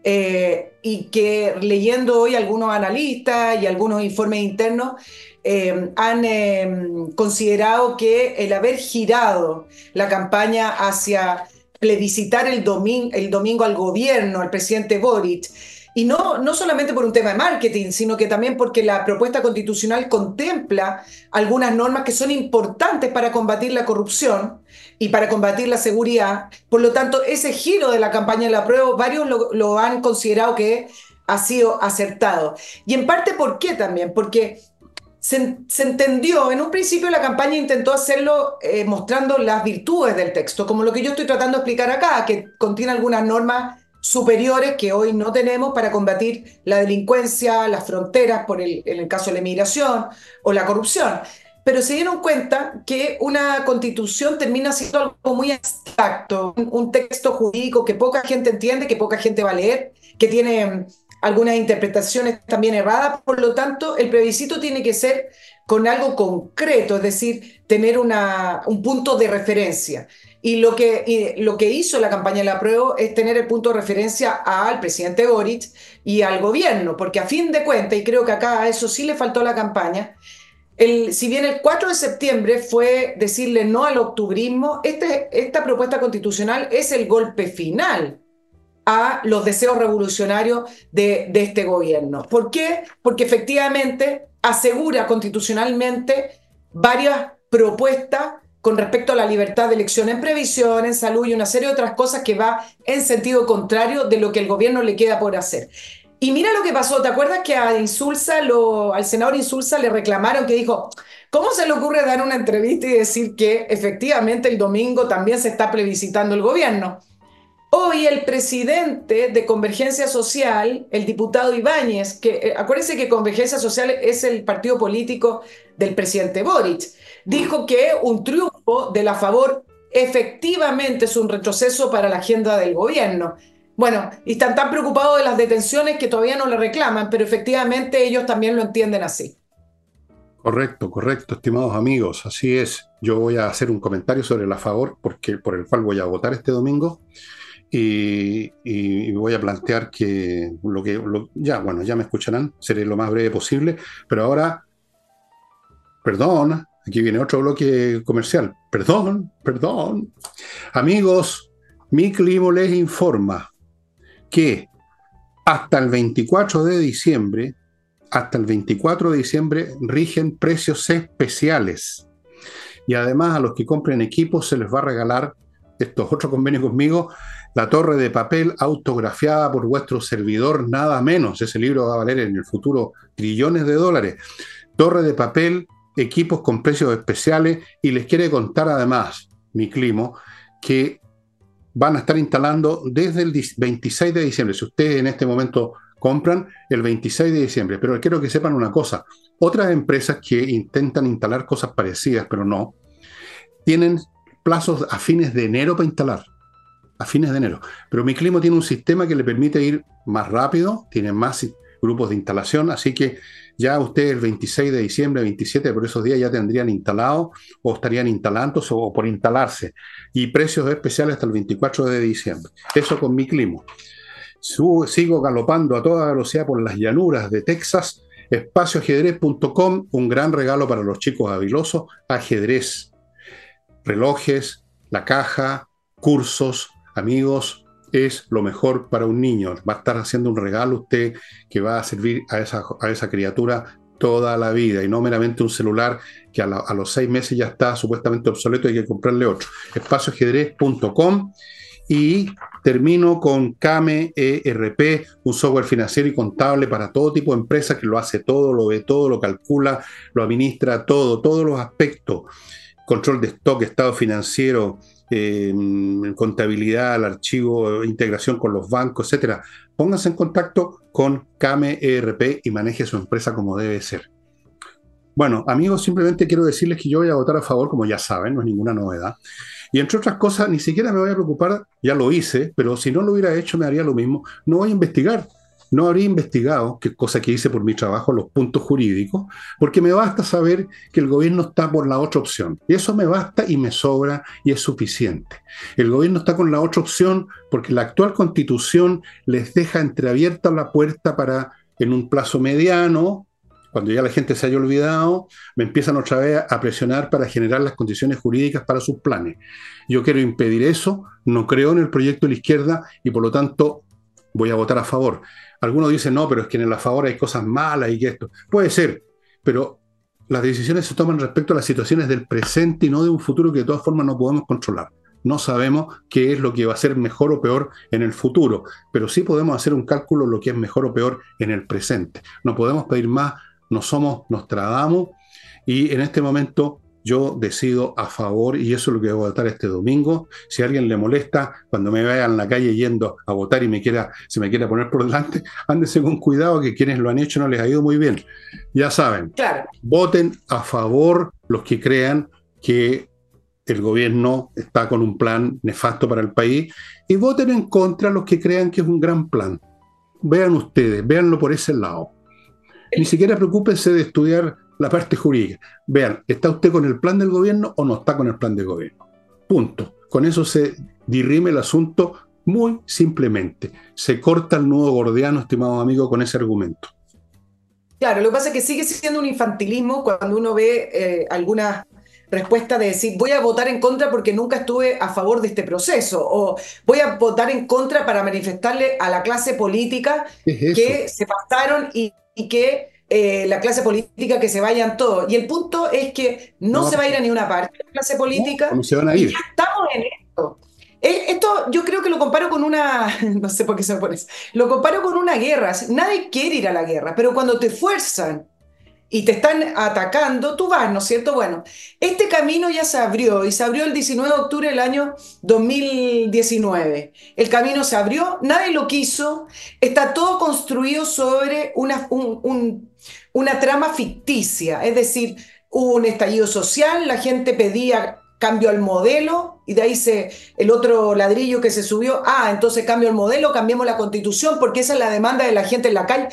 eh, y que leyendo hoy algunos analistas y algunos informes internos, eh, han em, considerado que el haber girado la campaña hacia plebiscitar el, el domingo al gobierno, al presidente Boric, y no, no solamente por un tema de marketing, sino que también porque la propuesta constitucional contempla algunas normas que son importantes para combatir la corrupción y para combatir la seguridad. Por lo tanto, ese giro de la campaña de la prueba, varios lo, han considerado que ha sido acertado. Y en parte, ¿por qué también? Porque se, entendió, en un principio la campaña intentó hacerlo eh, mostrando las virtudes del texto, como lo que yo estoy tratando de explicar acá, que contiene algunas normas superiores que hoy no tenemos para combatir la delincuencia, las fronteras, por el, en el caso de la inmigración o la corrupción. Pero se dieron cuenta que una constitución termina siendo algo muy abstracto, un texto jurídico que poca gente entiende, que poca gente va a leer, que tiene algunas interpretaciones también erradas, por lo tanto, el plebiscito tiene que ser con algo concreto, es decir, tener una, un punto de referencia. Y lo, que, lo que hizo la campaña de la prueba es tener el punto de referencia al presidente Boric y al gobierno, porque a fin de cuentas, y creo que acá a eso sí le faltó la campaña, si bien el 4 de septiembre fue decirle no al octubrismo, este, esta propuesta constitucional es el golpe final a los deseos revolucionarios de, de este gobierno. ¿Por qué? Porque efectivamente asegura constitucionalmente varias propuestas con respecto a la libertad de elección en previsión, en salud y una serie de otras cosas que va en sentido contrario de lo que el gobierno le queda por hacer. Y mira lo que pasó, ¿te acuerdas que a Insulza, al senador Insulza le reclamaron que dijo, ¿cómo se le ocurre dar una entrevista y decir que efectivamente el domingo también se está plebiscitando el gobierno? Hoy el presidente de Convergencia Social, el diputado Ibáñez, que eh, acuérdense que Convergencia Social es el partido político del presidente Boric, dijo que un triunfo de la favor efectivamente es un retroceso para la agenda del gobierno. Bueno, y están tan preocupados de las detenciones que todavía no le reclaman, pero efectivamente ellos también lo entienden así. Correcto, correcto, estimados amigos, así es. Yo voy a hacer un comentario sobre la favor, porque, por el cual voy a votar este domingo. Y, voy a plantear que lo que ya, bueno, ya me escucharán, seré lo más breve posible, pero ahora, perdón, aquí viene otro bloque comercial, perdón, perdón. Amigos, mi clima les informa que hasta el 24 de diciembre, hasta el 24 de diciembre rigen precios especiales. Y además a los que compren equipos se les va a regalar estos otros convenios conmigo, la torre de papel autografiada por vuestro servidor, nada menos. Ese libro va a valer en el futuro trillones de dólares. Torre de papel, equipos con precios especiales y les quiere contar además, mi climo, que van a estar instalando desde el 26 de diciembre. Si ustedes en este momento compran, el 26 de diciembre. Pero quiero que sepan una cosa. Otras empresas que intentan instalar cosas parecidas, pero no, tienen plazos a fines de enero para instalar a fines de enero. Pero mi clima tiene un sistema que le permite ir más rápido, tiene más grupos de instalación, así que ya ustedes el 26 de diciembre, 27 por esos días ya tendrían instalado o estarían instalando o por instalarse. Y precios especiales hasta el 24 de diciembre. Eso con mi clima. Sigo galopando a toda velocidad por las llanuras de Texas. Espacioajedrez.com, un gran regalo para los chicos habilosos. Ajedrez, relojes, la caja, cursos, amigos, es lo mejor para un niño. Va a estar haciendo un regalo usted que va a servir a esa, a esa criatura toda la vida y no meramente un celular que a, los seis meses ya está supuestamente obsoleto y hay que comprarle otro. Espacioajedrez.com y termino con Kame ERP, un software financiero y contable para todo tipo de empresas que lo hace todo, lo ve todo, lo calcula, lo administra todo, todos los aspectos. Control de stock, estado financiero, eh, contabilidad, el archivo, integración con los bancos, etcétera. Pónganse en contacto con Kame ERP y maneje su empresa como debe ser. Bueno, amigos, simplemente quiero decirles que yo voy a votar a favor, como ya saben, no es ninguna novedad. Y entre otras cosas, ni siquiera me voy a preocupar, ya lo hice, pero si no lo hubiera hecho me haría lo mismo. No voy a investigar no habría investigado, que cosa que hice por mi trabajo, los puntos jurídicos, porque me basta saber que el gobierno está por la otra opción. Y eso me basta y me sobra y es suficiente. El gobierno está con la otra opción porque la actual constitución les deja entreabierta la puerta para, en un plazo mediano, cuando ya la gente se haya olvidado, me empiezan otra vez a presionar para generar las condiciones jurídicas para sus planes. Yo quiero impedir eso, no creo en el proyecto de la izquierda y por lo tanto voy a votar a favor. Algunos dicen, no, pero es que en el favor hay cosas malas y que esto. Puede ser, pero las decisiones se toman respecto a las situaciones del presente y no de un futuro que de todas formas no podemos controlar. No sabemos qué es lo que va a ser mejor o peor en el futuro, pero sí podemos hacer un cálculo de lo que es mejor o peor en el presente. No podemos pedir más, no somos Nostradamus y en este momento yo decido a favor y eso es lo que voy a votar este domingo. Si a alguien le molesta cuando me vaya en la calle yendo a votar y me quiera, se me quiera poner por delante, ándese con cuidado que quienes lo han hecho no les ha ido muy bien. Ya saben, voten a favor los que crean que el gobierno está con un plan nefasto para el país y voten en contra los que crean que es un gran plan. Vean ustedes, véanlo por ese lado. Ni siquiera preocúpense de estudiar la parte jurídica. Vean, ¿está usted con el plan del gobierno o no está con el plan del gobierno? Punto. Con eso se dirime el asunto muy simplemente. Se corta el nudo gordiano, estimado amigo, con ese argumento. Claro, lo que pasa es que sigue siendo un infantilismo cuando uno ve eh, algunas respuesta de decir voy a votar en contra porque nunca estuve a favor de este proceso o voy a votar en contra para manifestarle a la clase política que se pasaron y, que eh, la clase política que se vayan todos. Y el punto es que no, se va a ir a ninguna parte la clase política. No, se van a ir. ya estamos en esto. Eh, esto yo creo que lo comparo con una, no sé por qué se me pone lo comparo con una guerra. Nadie quiere ir a la guerra, pero cuando te fuerzan y te están atacando, tú vas, ¿no es cierto? Bueno, este camino ya se abrió y se abrió el 19 de octubre del año 2019. El camino se abrió, nadie lo quiso, está todo construido sobre una, una trama ficticia, es decir, hubo un estallido social, la gente pedía cambio al modelo y de ahí se el otro ladrillo que se subió, ah, entonces cambio el modelo, cambiemos la constitución porque esa es la demanda de la gente en la calle.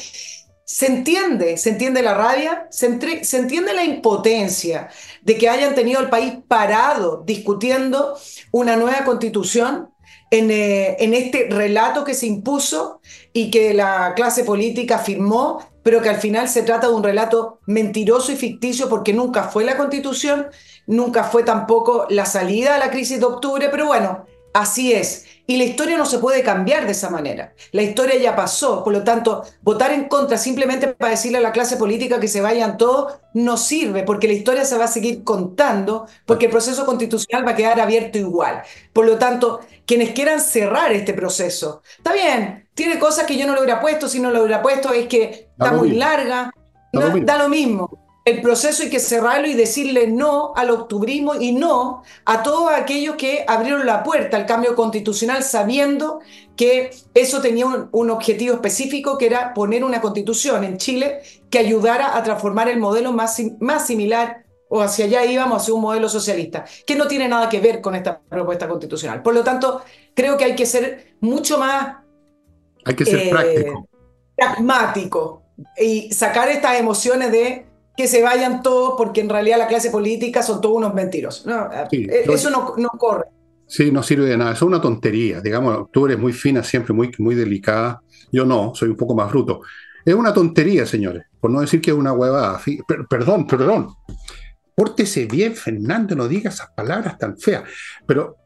Se entiende, se entiende la rabia, se, entiende la impotencia de que hayan tenido el país parado discutiendo una nueva constitución en, eh, en, este relato que se impuso y que la clase política firmó, pero que al final se trata de un relato mentiroso y ficticio porque nunca fue la constitución, nunca fue tampoco la salida a la crisis de octubre, pero bueno, así es. Y la historia no se puede cambiar de esa manera. La historia ya pasó, por lo tanto, votar en contra simplemente para decirle a la clase política que se vayan todos no sirve, porque la historia se va a seguir contando, porque el proceso constitucional va a quedar abierto igual. Por lo tanto, quienes quieran cerrar este proceso, está bien, tiene cosas que yo no lo hubiera puesto, si no lo hubiera puesto es que está muy larga, da lo mismo. el proceso hay que cerrarlo y decirle no al octubrismo y no a todos aquellos que abrieron la puerta al cambio constitucional sabiendo que eso tenía un, objetivo específico que era poner una constitución en Chile que ayudara a transformar el modelo más, más similar o hacia allá íbamos hacia un modelo socialista, que no tiene nada que ver con esta propuesta constitucional. Por lo tanto, creo que hay que ser mucho más... Hay que ser eh, práctico. Pragmático y sacar estas emociones de que se vayan todos porque en realidad la clase política son todos unos mentiros. Eh, eso no, no, corre. Sí, no sirve de nada. Eso es una tontería. Digamos, tú eres muy fina, siempre muy, muy delicada. Yo no, soy un poco más bruto. Es una tontería, señores. Por no decir que es una huevada. perdón, perdón. Pórtese bien, Fernando, no diga esas palabras tan feas. Pero,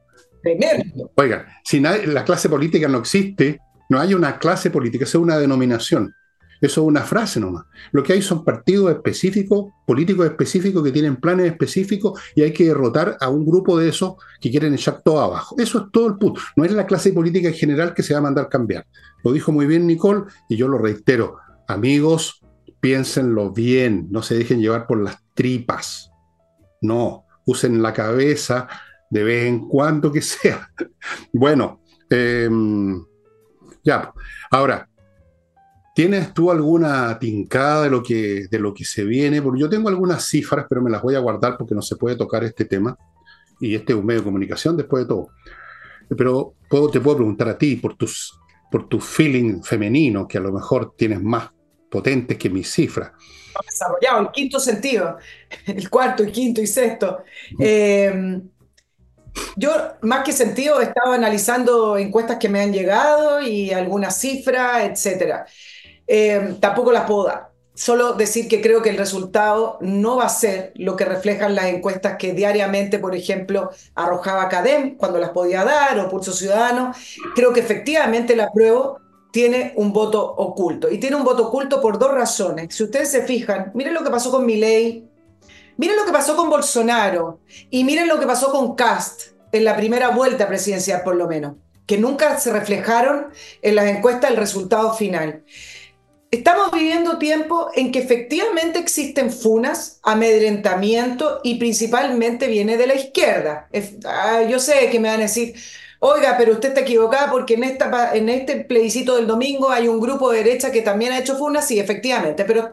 oigan, si la clase política no existe, no hay una clase política, es una denominación. Eso es una frase nomás. Lo que hay son partidos específicos, políticos específicos que tienen planes específicos y hay que derrotar a un grupo de esos que quieren echar todo abajo. Eso es todo el punto. No es la clase política en general que se va a mandar cambiar. Lo dijo muy bien Nicole y yo lo reitero. Amigos, piénsenlo bien, no se dejen llevar por las tripas. No, usen la cabeza de vez en cuando que sea. Bueno, em, ya. Ahora, ¿Tienes tú alguna tincada de lo que, de lo que se viene? Porque yo tengo algunas cifras, pero me las voy a guardar porque no se puede tocar este tema. Y este es un medio de comunicación después de todo. Pero puedo, te puedo preguntar a ti por tus, por tu feeling femenino, que a lo mejor tienes más potentes que mis cifras. Desarrollado el quinto sentido, el cuarto, el quinto y sexto. Eh, yo, más que sentido, he estado analizando encuestas que me han llegado y algunas cifras, etcétera. Eh, tampoco las puedo dar. Solo decir que creo que el resultado no va a ser lo que reflejan las encuestas que diariamente, por ejemplo, arrojaba Cadem cuando las podía dar o Pulso Ciudadano. Creo que efectivamente la prueba tiene un voto oculto. Y tiene un voto oculto por dos razones. Si ustedes se fijan, miren lo que pasó con Milei, miren lo que pasó con Bolsonaro y miren lo que pasó con Cast en la primera vuelta presidencial, por lo menos, que nunca se reflejaron en las encuestas el resultado final. estamos viviendo tiempo en que efectivamente existen funas, amedrentamiento y principalmente viene de la izquierda. Ah, yo sé que me van a decir, oiga, pero usted está equivocada porque en, este plebiscito del domingo hay un grupo de derecha que también ha hecho funas, sí, efectivamente, pero,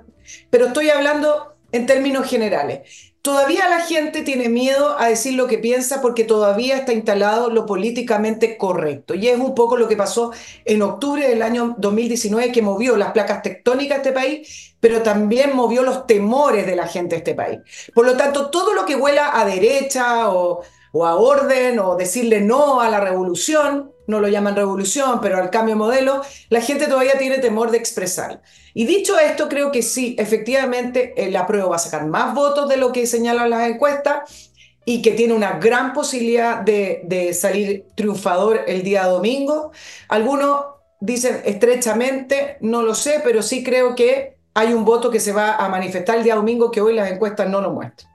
pero estoy hablando en términos generales. Todavía la gente tiene miedo a decir lo que piensa porque todavía está instalado lo políticamente correcto. Y es un poco lo que pasó en octubre del año 2019 que movió las placas tectónicas de este país, pero también movió los temores de la gente de este país. Por lo tanto, todo lo que huela a derecha o, o a orden o decirle no a la revolución, no lo llaman revolución, pero al cambio de modelo, la gente todavía tiene temor de expresar. Y dicho esto, creo que sí, efectivamente, el apruebo va a sacar más votos de lo que señalan las encuestas y que tiene una gran posibilidad de, de salir triunfador el día domingo. Algunos dicen estrechamente, no lo sé, pero sí creo que hay un voto que se va a manifestar el día domingo que hoy las encuestas no lo muestran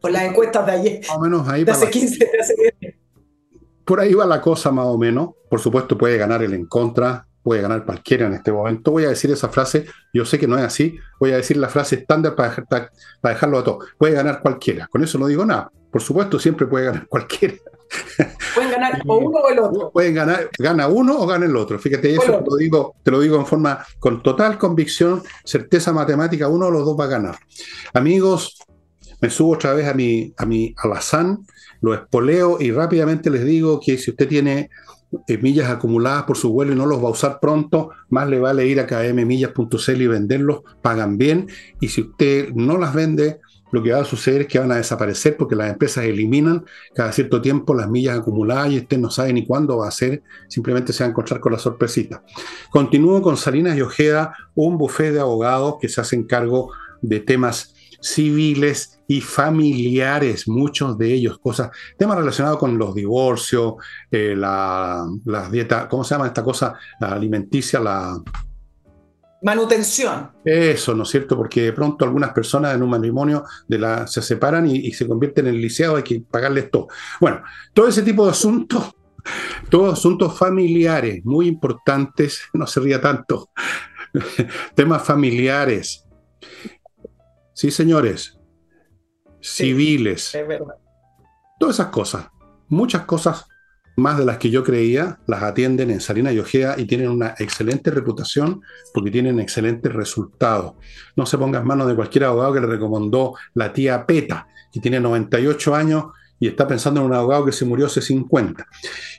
por las encuestas de ayer. Más o menos ahí. De hace 15, de hace Por ahí va la cosa más o menos. Por supuesto puede ganar el en contra, puede ganar cualquiera en este momento. Voy a decir esa frase, yo sé que no es así, voy a decir la frase estándar para, para, dejarlo a todo. Puede ganar cualquiera, con eso no digo nada. Por supuesto, siempre puede ganar cualquiera. Pueden ganar o uno o el otro. Pueden ganar, gana uno o gana el otro. Fíjate, eso te lo, digo, te lo digo en forma con total convicción, certeza matemática, uno de los dos va a ganar. Amigos, me subo otra vez a mi, a mi alazán, lo espoleo y rápidamente les digo que si usted tiene eh, millas acumuladas por su vuelo y no los va a usar pronto, más le vale ir a kmmillas.cl y venderlos, pagan bien. Y si usted no las vende, lo que va a suceder es que van a desaparecer porque las empresas eliminan cada cierto tiempo las millas acumuladas y usted no sabe ni cuándo va a ser, simplemente se va a encontrar con la sorpresita. Continúo con Salinas y Ojeda, un bufé de abogados que se hacen cargo de temas civiles y familiares, muchos de ellos, cosas, temas relacionados con los divorcios, eh, la, dieta, ¿cómo se llama esta cosa? La alimenticia, la... Manutención. Eso, ¿no es cierto? Porque de pronto algunas personas en un matrimonio de la, se separan y, se convierten en lisiados, hay que pagarles todo. Bueno, todo ese tipo de asuntos, todos asuntos familiares muy importantes, no se ría tanto, temas familiares. Sí, señores, civiles. Todas esas cosas. Muchas cosas más de las que yo creía las atienden en Salina y Ojea y tienen una excelente reputación porque tienen excelentes resultados. No se ponga en manos de cualquier abogado que le recomendó la tía Peta, que tiene 98 años y está pensando en un abogado que se murió hace 50.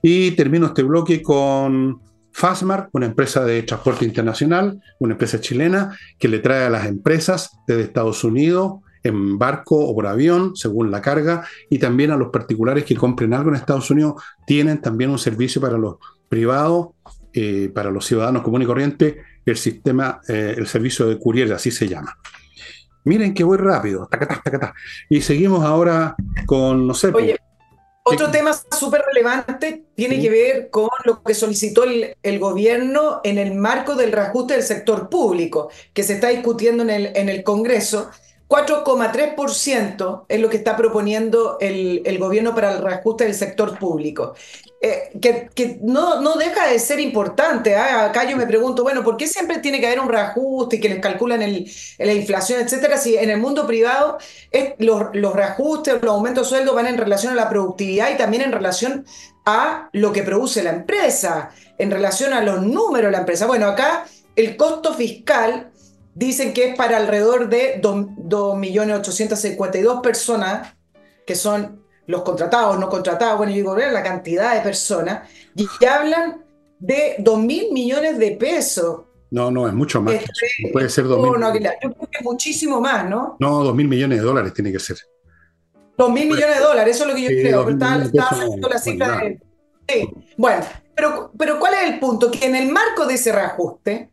Y termino este bloque con Fasmar, una empresa de transporte internacional, una empresa chilena que le trae a las empresas desde Estados Unidos en barco o por avión, según la carga, y también a los particulares que compren algo en Estados Unidos, tienen también un servicio para los privados, eh, para los ciudadanos comunes y corrientes, el sistema, eh, el servicio de courier, así se llama. Miren que voy rápido, y seguimos ahora con, no sé. Oye, otro tema súper relevante tiene que ver con lo que solicitó el, el, gobierno en el marco del reajuste del sector público, que se está discutiendo en el, en el Congreso 4,3% es lo que está proponiendo el, gobierno para el reajuste del sector público, eh, que, no, deja de ser importante. ¿ah? Acá yo me pregunto, bueno, ¿por qué siempre tiene que haber un reajuste y que les calculan la inflación, etcétera? Si en el mundo privado los, los reajustes, los aumentos de sueldo van en relación a la productividad y también en relación a lo que produce la empresa, en relación a los números de la empresa. Bueno, acá el costo fiscal dicen que es para alrededor de 2.852 personas, que son los contratados, no contratados, bueno, yo digo, la cantidad de personas, y hablan de 2.000 millones de pesos. No, no, es mucho más. Este, puede ser 2.000. No, yo creo que es muchísimo más, ¿no? No, 2.000 millones de dólares tiene que ser. 2.000 millones de dólares, eso es lo que yo creo. Está haciendo la cifra de... Sí. Bueno, pero, pero ¿cuál es el punto? Que en el marco de ese reajuste,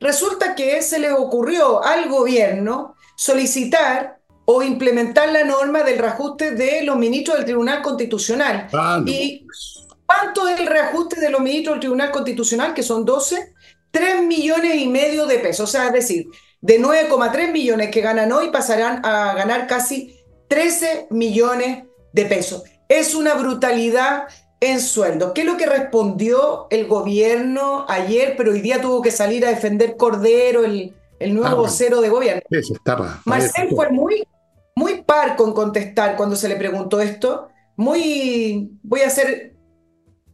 Resulta que se le ocurrió al gobierno solicitar o implementar la norma del reajuste de los ministros del Tribunal Constitucional. Ah, ¿Y cuánto es el reajuste de los ministros del Tribunal Constitucional, que son 12? 3 millones y medio de pesos. O sea, es decir, de 9,3 millones que ganan hoy pasarán a ganar casi 13 millones de pesos. Es una brutalidad en sueldo. ¿Qué es lo que respondió el gobierno ayer, pero hoy día tuvo que salir a defender Cordero, el, el nuevo vocero de gobierno? Estaba. Marcel fue muy, muy par con contestar cuando se le preguntó esto, muy, voy a ser,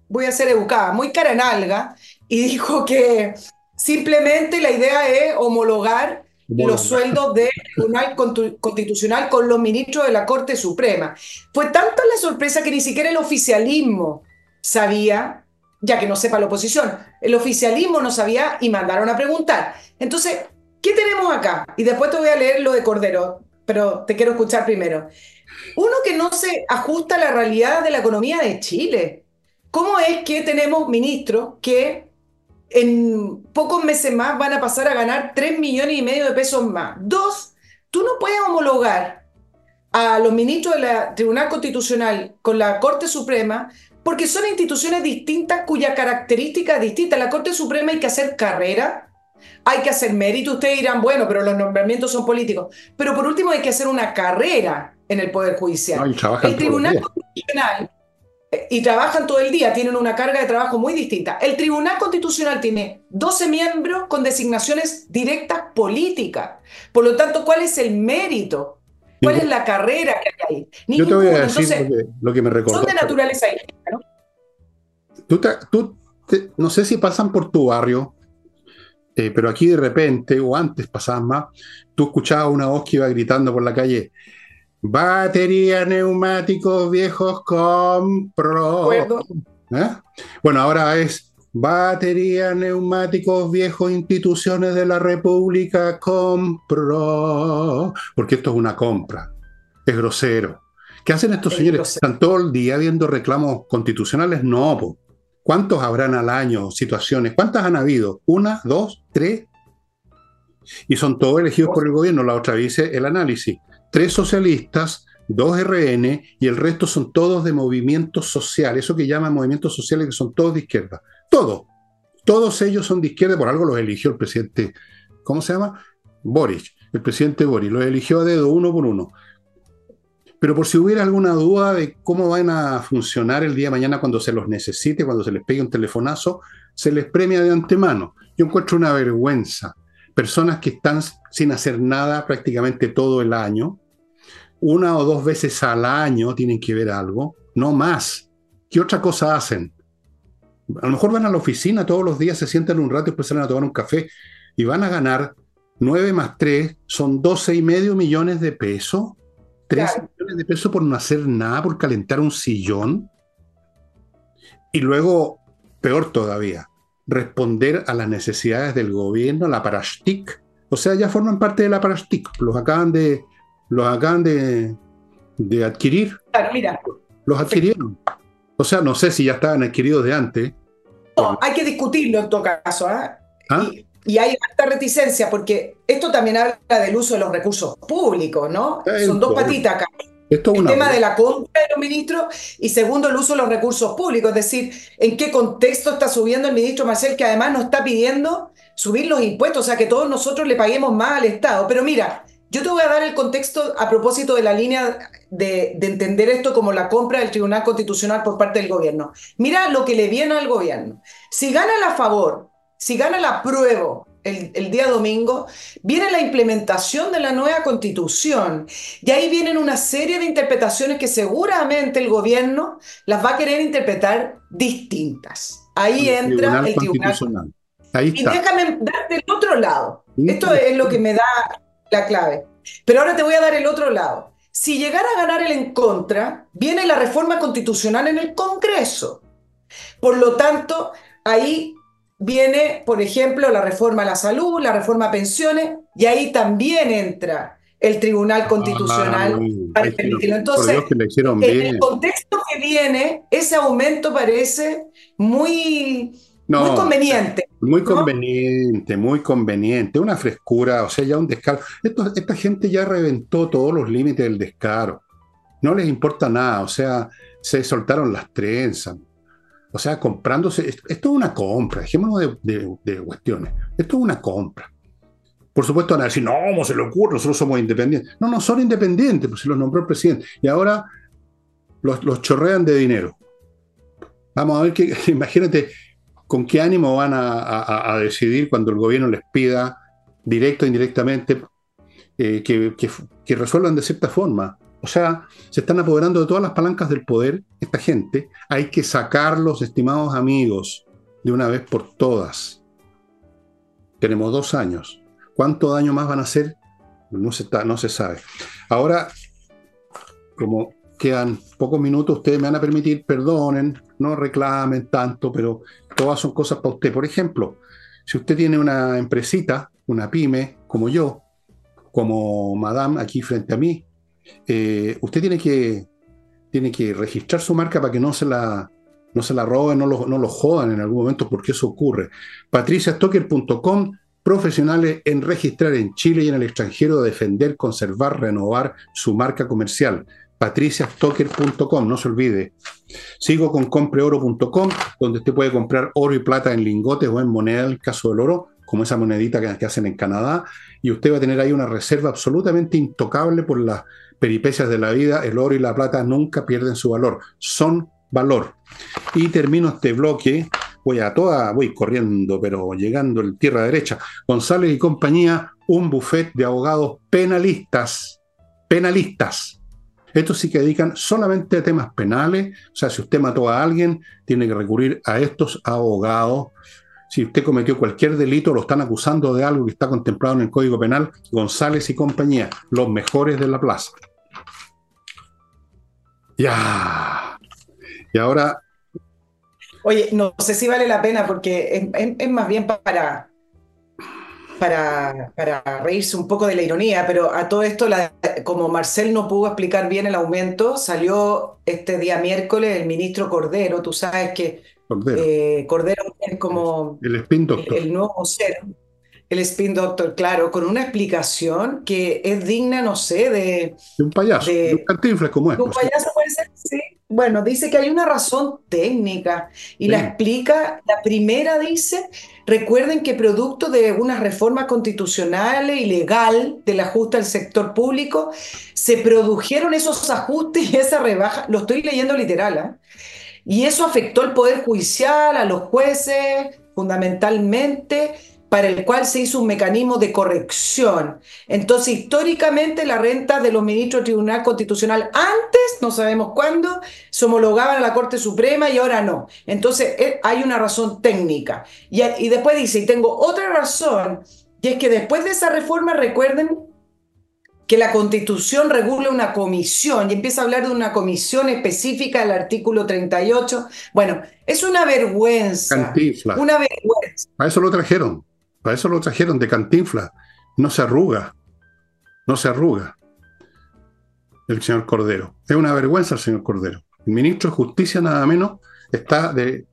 voy a ser educada, muy cara en alga, y dijo que simplemente la idea es homologar los sueldos del Tribunal Constitucional con los ministros de la Corte Suprema. Fue tanta la sorpresa que ni siquiera el oficialismo sabía, ya que no sepa la oposición, el oficialismo no sabía y mandaron a preguntar. Entonces, ¿qué tenemos acá? Y después te voy a leer lo de Cordero, pero te quiero escuchar primero. Uno que no se ajusta a la realidad de la economía de Chile. ¿Cómo es que tenemos ministros que en pocos meses más van a pasar a ganar 3 millones y medio de pesos más. Dos, tú no puedes homologar a los ministros del Tribunal Constitucional con la Corte Suprema porque son instituciones distintas cuya característica es distinta. la Corte Suprema hay que hacer carrera, hay que hacer mérito. Ustedes dirán, bueno, pero los nombramientos son políticos. Pero por último hay que hacer una carrera en el Poder Judicial. el Tribunal Constitucional y trabajan todo el día, tienen una carga de trabajo muy distinta. El Tribunal Constitucional tiene 12 miembros con designaciones directas políticas. Por lo tanto, ¿cuál es el mérito? ¿Cuál es la carrera que hay ahí? Yo te voy a decir lo, que, me recordó. Son de naturaleza ¿no? Tú, tú no sé si pasan por tu barrio, eh, pero aquí de repente, o antes pasaban más, tú escuchabas una voz que iba gritando por la calle, Batería, neumáticos viejos, compro. ¿Eh? Bueno, ahora es batería, neumáticos viejos, instituciones de la República, compro. Porque esto es una compra. Es grosero. ¿Qué hacen estos señores? ¿Están todo el día viendo reclamos constitucionales? No, ¿Cuántos habrán al año situaciones? ¿Cuántas han habido? ¿Una, dos, tres? Y son todos elegidos por el gobierno. La otra dice el análisis tres socialistas, dos RN y el resto son todos de movimientos sociales, eso que llaman movimientos sociales que son todos de izquierda. Todos. Todos ellos son de izquierda, por algo los eligió el presidente, ¿cómo se llama? Boris, el presidente Boris, los eligió a dedo uno por uno. Pero por si hubiera alguna duda de cómo van a funcionar el día de mañana cuando se los necesite, cuando se les pegue un telefonazo, se les premia de antemano. Yo encuentro una vergüenza. Personas que están sin hacer nada prácticamente todo el año, una o dos veces al año tienen que ver algo, no más. ¿Qué otra cosa hacen? A lo mejor van a la oficina todos los días, se sientan un rato y después salen a tomar un café y van a ganar 9 más 3, son 12 y medio millones de pesos. 13 millones de pesos por no hacer nada, por calentar un sillón. Y luego, peor todavía, responder a las necesidades del gobierno, la parashtik. O sea, ya forman parte de la parashtik. Los acaban de, los acaban de, adquirir. Claro, mira. Los adquirieron. O sea, no sé si ya estaban adquiridos de antes. No, hay que discutirlo en todo caso. ¿ah? ¿Ah? Y, hay alta reticencia porque esto también habla del uso de los recursos públicos, ¿no? Son dos patitas acá. Esto el tema de la compra de los ministros y segundo, el uso de los recursos públicos, es decir, en qué contexto está subiendo el ministro Marcel, que además nos está pidiendo subir los impuestos, o sea, que todos nosotros le paguemos más al Estado. Pero mira, yo te voy a dar el contexto a propósito de la línea de, entender esto como la compra del Tribunal Constitucional por parte del gobierno. Mira lo que le viene al gobierno. Si gana la favor, si gana la prueba el, el, día domingo, viene la implementación de la nueva constitución y ahí vienen una serie de interpretaciones que seguramente el gobierno las va a querer interpretar distintas. Ahí entra el Tribunal Constitucional. Ahí está. Y déjame darte el otro lado. Esto es lo que me da la clave. Pero ahora te voy a dar el otro lado. Si llegara a ganar el en contra, viene la reforma constitucional en el Congreso. Por lo tanto, ahí viene, por ejemplo, la reforma a la salud, la reforma a pensiones, y ahí también entra el Tribunal ah, Constitucional para permitirlo. Entonces, en el contexto que viene, ese aumento parece muy muy conveniente. Muy conveniente, muy conveniente. Una frescura, o sea, ya un descaro. esta gente ya reventó todos los límites del descaro. No les importa nada, o sea, se soltaron las trenzas. O sea, comprándose. Esto, es una compra, dejémonos de, cuestiones. Esto es una compra. Por supuesto, van a decir, no, no se le ocurre, nosotros somos independientes. No, no son independientes, pues se los nombró el presidente. Y ahora los, los chorrean de dinero. Vamos a ver que, imagínate, con qué ánimo van a, decidir cuando el gobierno les pida, directo o indirectamente, eh, que, resuelvan de cierta forma. O sea, se están apoderando de todas las palancas del poder esta gente. Hay que sacarlos, estimados amigos, de una vez por todas. Tenemos dos años. ¿Cuánto daño más van a hacer? No se, no se sabe. Ahora, como quedan pocos minutos, ustedes me van a permitir, perdonen, no reclamen tanto, pero todas son cosas para usted. Por ejemplo, si usted tiene una empresita, una pyme, como yo, como Madame aquí frente a mí, eh, usted tiene que, tiene que registrar su marca para que no se la, no se la roben, no lo, no jodan en algún momento, porque eso ocurre. patriciastocker.com profesionales en registrar en Chile y en el extranjero, defender, conservar, renovar su marca comercial. patriciastocker.com, no se olvide. Sigo con compreoro.com, donde usted puede comprar oro y plata en lingotes o en moneda, en el caso del oro, como esa monedita que, hacen en Canadá, y usted va a tener ahí una reserva absolutamente intocable por las peripecias de la vida. El oro y la plata nunca pierden su valor, son valor. Y termino este bloque, voy a toda, voy corriendo, pero llegando en tierra derecha. González y compañía, un buffet de abogados penalistas, penalistas. Estos sí que dedican solamente a temas penales, o sea, si usted mató a alguien, tiene que recurrir a estos abogados si usted cometió cualquier delito, lo están acusando de algo que está contemplado en el Código Penal, González y compañía, los mejores de la plaza. Ya. Y ahora... Oye, no sé si vale la pena porque es, más bien para, para, para, reírse un poco de la ironía, pero a todo esto, como Marcel no pudo explicar bien el aumento, salió este día miércoles el ministro Cordero, tú sabes que Cordero. Eh, Cordero es como el, spin doctor. el nuevo ser, el spin doctor, claro, con una explicación que es digna, no sé, de... De un payaso, de, un cantinflas como es. un payaso puede ser, sí. Bueno, dice que hay una razón técnica y la explica, la primera dice, recuerden que producto de una reforma constitucional y legal del ajuste al sector público, se produjeron esos ajustes y esa rebaja, lo estoy leyendo literal, ¿eh? Y eso afectó al Poder Judicial, a los jueces, fundamentalmente, para el cual se hizo un mecanismo de corrección. Entonces, históricamente, la renta de los ministros del Tribunal Constitucional antes, no sabemos cuándo, se homologaban a la Corte Suprema y ahora no. Entonces, eh, hay una razón técnica. Y, y después dice, y tengo otra razón, y es que después de esa reforma, recuerden que la constitución regule una comisión y empieza a hablar de una comisión específica del artículo 38. Bueno, es una vergüenza. Cantinfla. Una vergüenza. Para eso lo trajeron. Para eso lo trajeron de cantinfla. No se arruga. No se arruga. El señor Cordero. Es una vergüenza el señor Cordero. El ministro de Justicia, nada menos, está de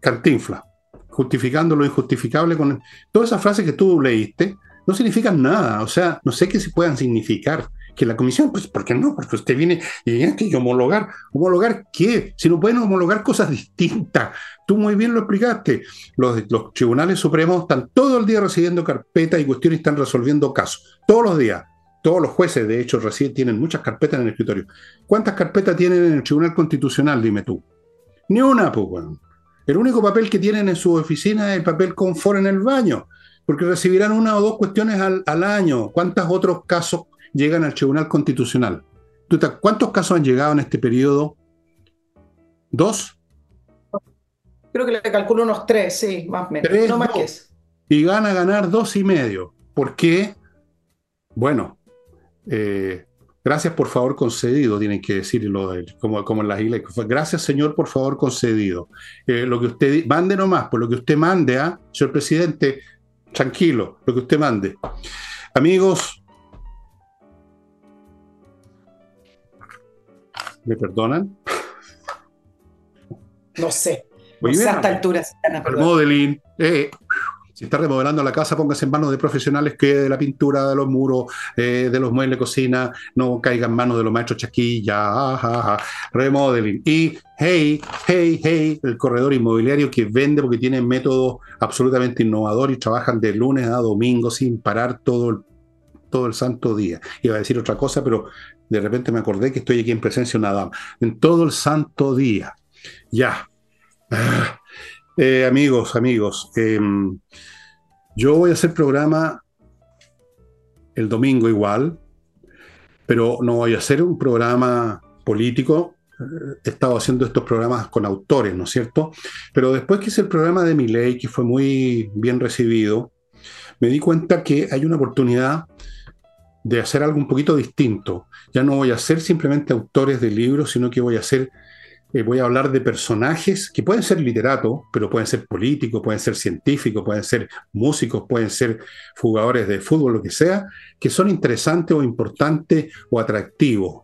cantinfla, justificando lo injustificable con todas esas frases que tú leíste no significan nada. O sea, no sé qué se puedan significar. Que la comisión, pues, ¿por qué no? Porque usted viene y tiene que homologar. ¿Homologar qué? Si no pueden homologar cosas distintas. Tú muy bien lo explicaste. Los, tribunales supremos están todo el día recibiendo carpetas y cuestiones están resolviendo casos. Todos los días. Todos los jueces, de hecho, recién tienen muchas carpetas en el escritorio. ¿Cuántas carpetas tienen en el Tribunal Constitucional? Dime tú. Ni una, pues, bueno. El único papel que tienen en su oficina es el papel confort en el baño porque recibirán una o dos cuestiones al, año. ¿Cuántos otros casos llegan al Tribunal Constitucional? ¿Cuántos casos han llegado en este periodo? ¿Dos? Creo que le calculo unos tres, sí, más o menos. no más que eso. Y gana a ganar dos y medio. ¿Por qué? Bueno, eh, gracias por favor concedido, tienen que decirlo como, como en las iglesias. Gracias Señor por favor concedido. Eh, lo que usted mande nomás, por lo que usted mande, ¿ah? señor presidente, tranquilo, lo que usted mande. Amigos, ¿me perdonan? No sé. No sé alturas. Modeling, eh, si está remodelando la casa, póngase en manos de profesionales que de la pintura, de los muros, eh, de los muebles cocina, no caiga en manos de los maestros chaquilla, remodeling. Y hey, hey, hey, el corredor inmobiliario que vende porque tiene métodos absolutamente innovadores y trabajan de lunes a domingo sin parar todo el, todo el santo día. Iba a decir otra cosa, pero de repente me acordé que estoy aquí en presencia de una dama. En todo el santo día. Ya. Ah, eh, amigos, amigos, em, yo voy a hacer programa el domingo igual, pero no voy a hacer un programa político. He estado haciendo estos programas con autores, ¿no es cierto? Pero después que hice el programa de mi ley, que fue muy bien recibido, me di cuenta que hay una oportunidad de hacer algo un poquito distinto. Ya no voy a ser simplemente autores de libros, sino que voy a ser eh, voy a hablar de personajes que pueden ser literatos, pero pueden ser políticos, pueden ser científicos, pueden ser músicos, pueden ser jugadores de fútbol, lo que sea, que son interesantes o importantes o atractivos.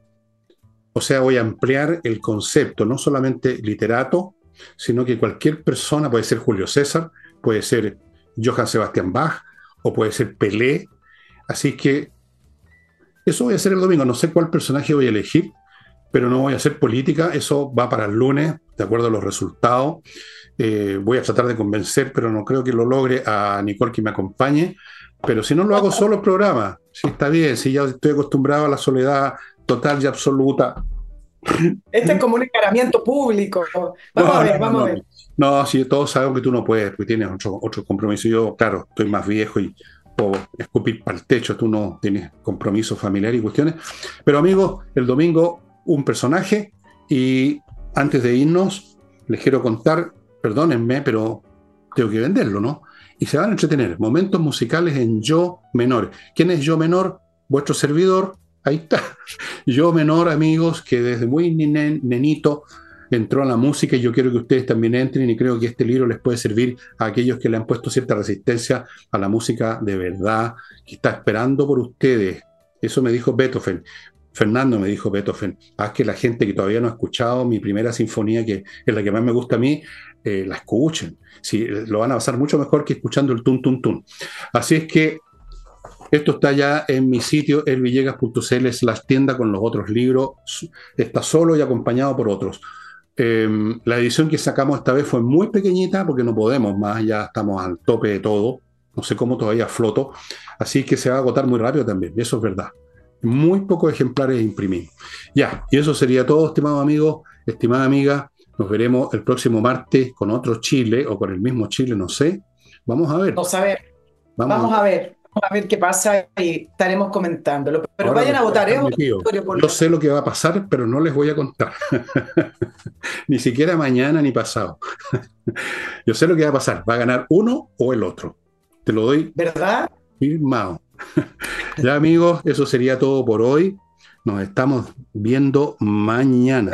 O sea, voy a ampliar el concepto, no solamente literato, sino que cualquier persona, puede ser Julio César, puede ser Johann Sebastian Bach o puede ser Pelé. Así que eso voy a hacer el domingo. No sé cuál personaje voy a elegir, pero no voy a hacer política, eso va para el lunes, de acuerdo a los resultados. Eh, voy a tratar de convencer, pero no creo que lo logre a Nicole que me acompañe. Pero si no lo hago solo el programa, si está bien, si ya estoy acostumbrado a la soledad total y absoluta. Este es como un encaramiento público. Vamos a ver, vamos a ver. No, si todos sabemos que tú no puedes, porque tienes otro, otro compromiso. Yo, claro, estoy más viejo y puedo escupir para el techo, tú no tienes compromiso familiar y cuestiones. Pero amigos, el domingo un personaje y antes de irnos les quiero contar, perdónenme, pero tengo que venderlo, ¿no? Y se van a entretener, momentos musicales en yo menor. ¿Quién es yo menor? Vuestro servidor, ahí está. Yo menor, amigos, que desde muy nenito entró a la música y yo quiero que ustedes también entren y creo que este libro les puede servir a aquellos que le han puesto cierta resistencia a la música de verdad, que está esperando por ustedes. Eso me dijo Beethoven. Fernando me dijo Beethoven, haz que la gente que todavía no ha escuchado mi primera sinfonía, que es la que más me gusta a mí, eh, la escuchen. Lo van a pasar mucho mejor que escuchando el tun tun tun. Así es que esto está ya en mi sitio, elvillegas.cl, es la tienda con los otros libros. Está solo y acompañado por otros. Em, la edición que sacamos esta vez fue muy pequeñita porque no podemos más, ya estamos al tope de todo. No sé cómo todavía floto. Así que se va a agotar muy rápido también, eso es verdad muy pocos ejemplares imprimidos. Ya, y eso sería todo, estimado amigo, estimada amiga. Nos veremos el próximo martes con otro Chile o con el mismo Chile, no sé. Vamos a ver. Vamos a ver. Vamos, a ver. Vamos a ver qué pasa y estaremos comentándolo. Pero vayan a votar, ¿eh? Yo sé lo que va a pasar, pero no les voy a contar. ni siquiera mañana ni pasado. Yo sé lo que va a pasar. Va a ganar uno o el otro. Te lo doy. ¿Verdad? Firmado. ya amigos, eso sería todo por hoy. Nos estamos viendo mañana.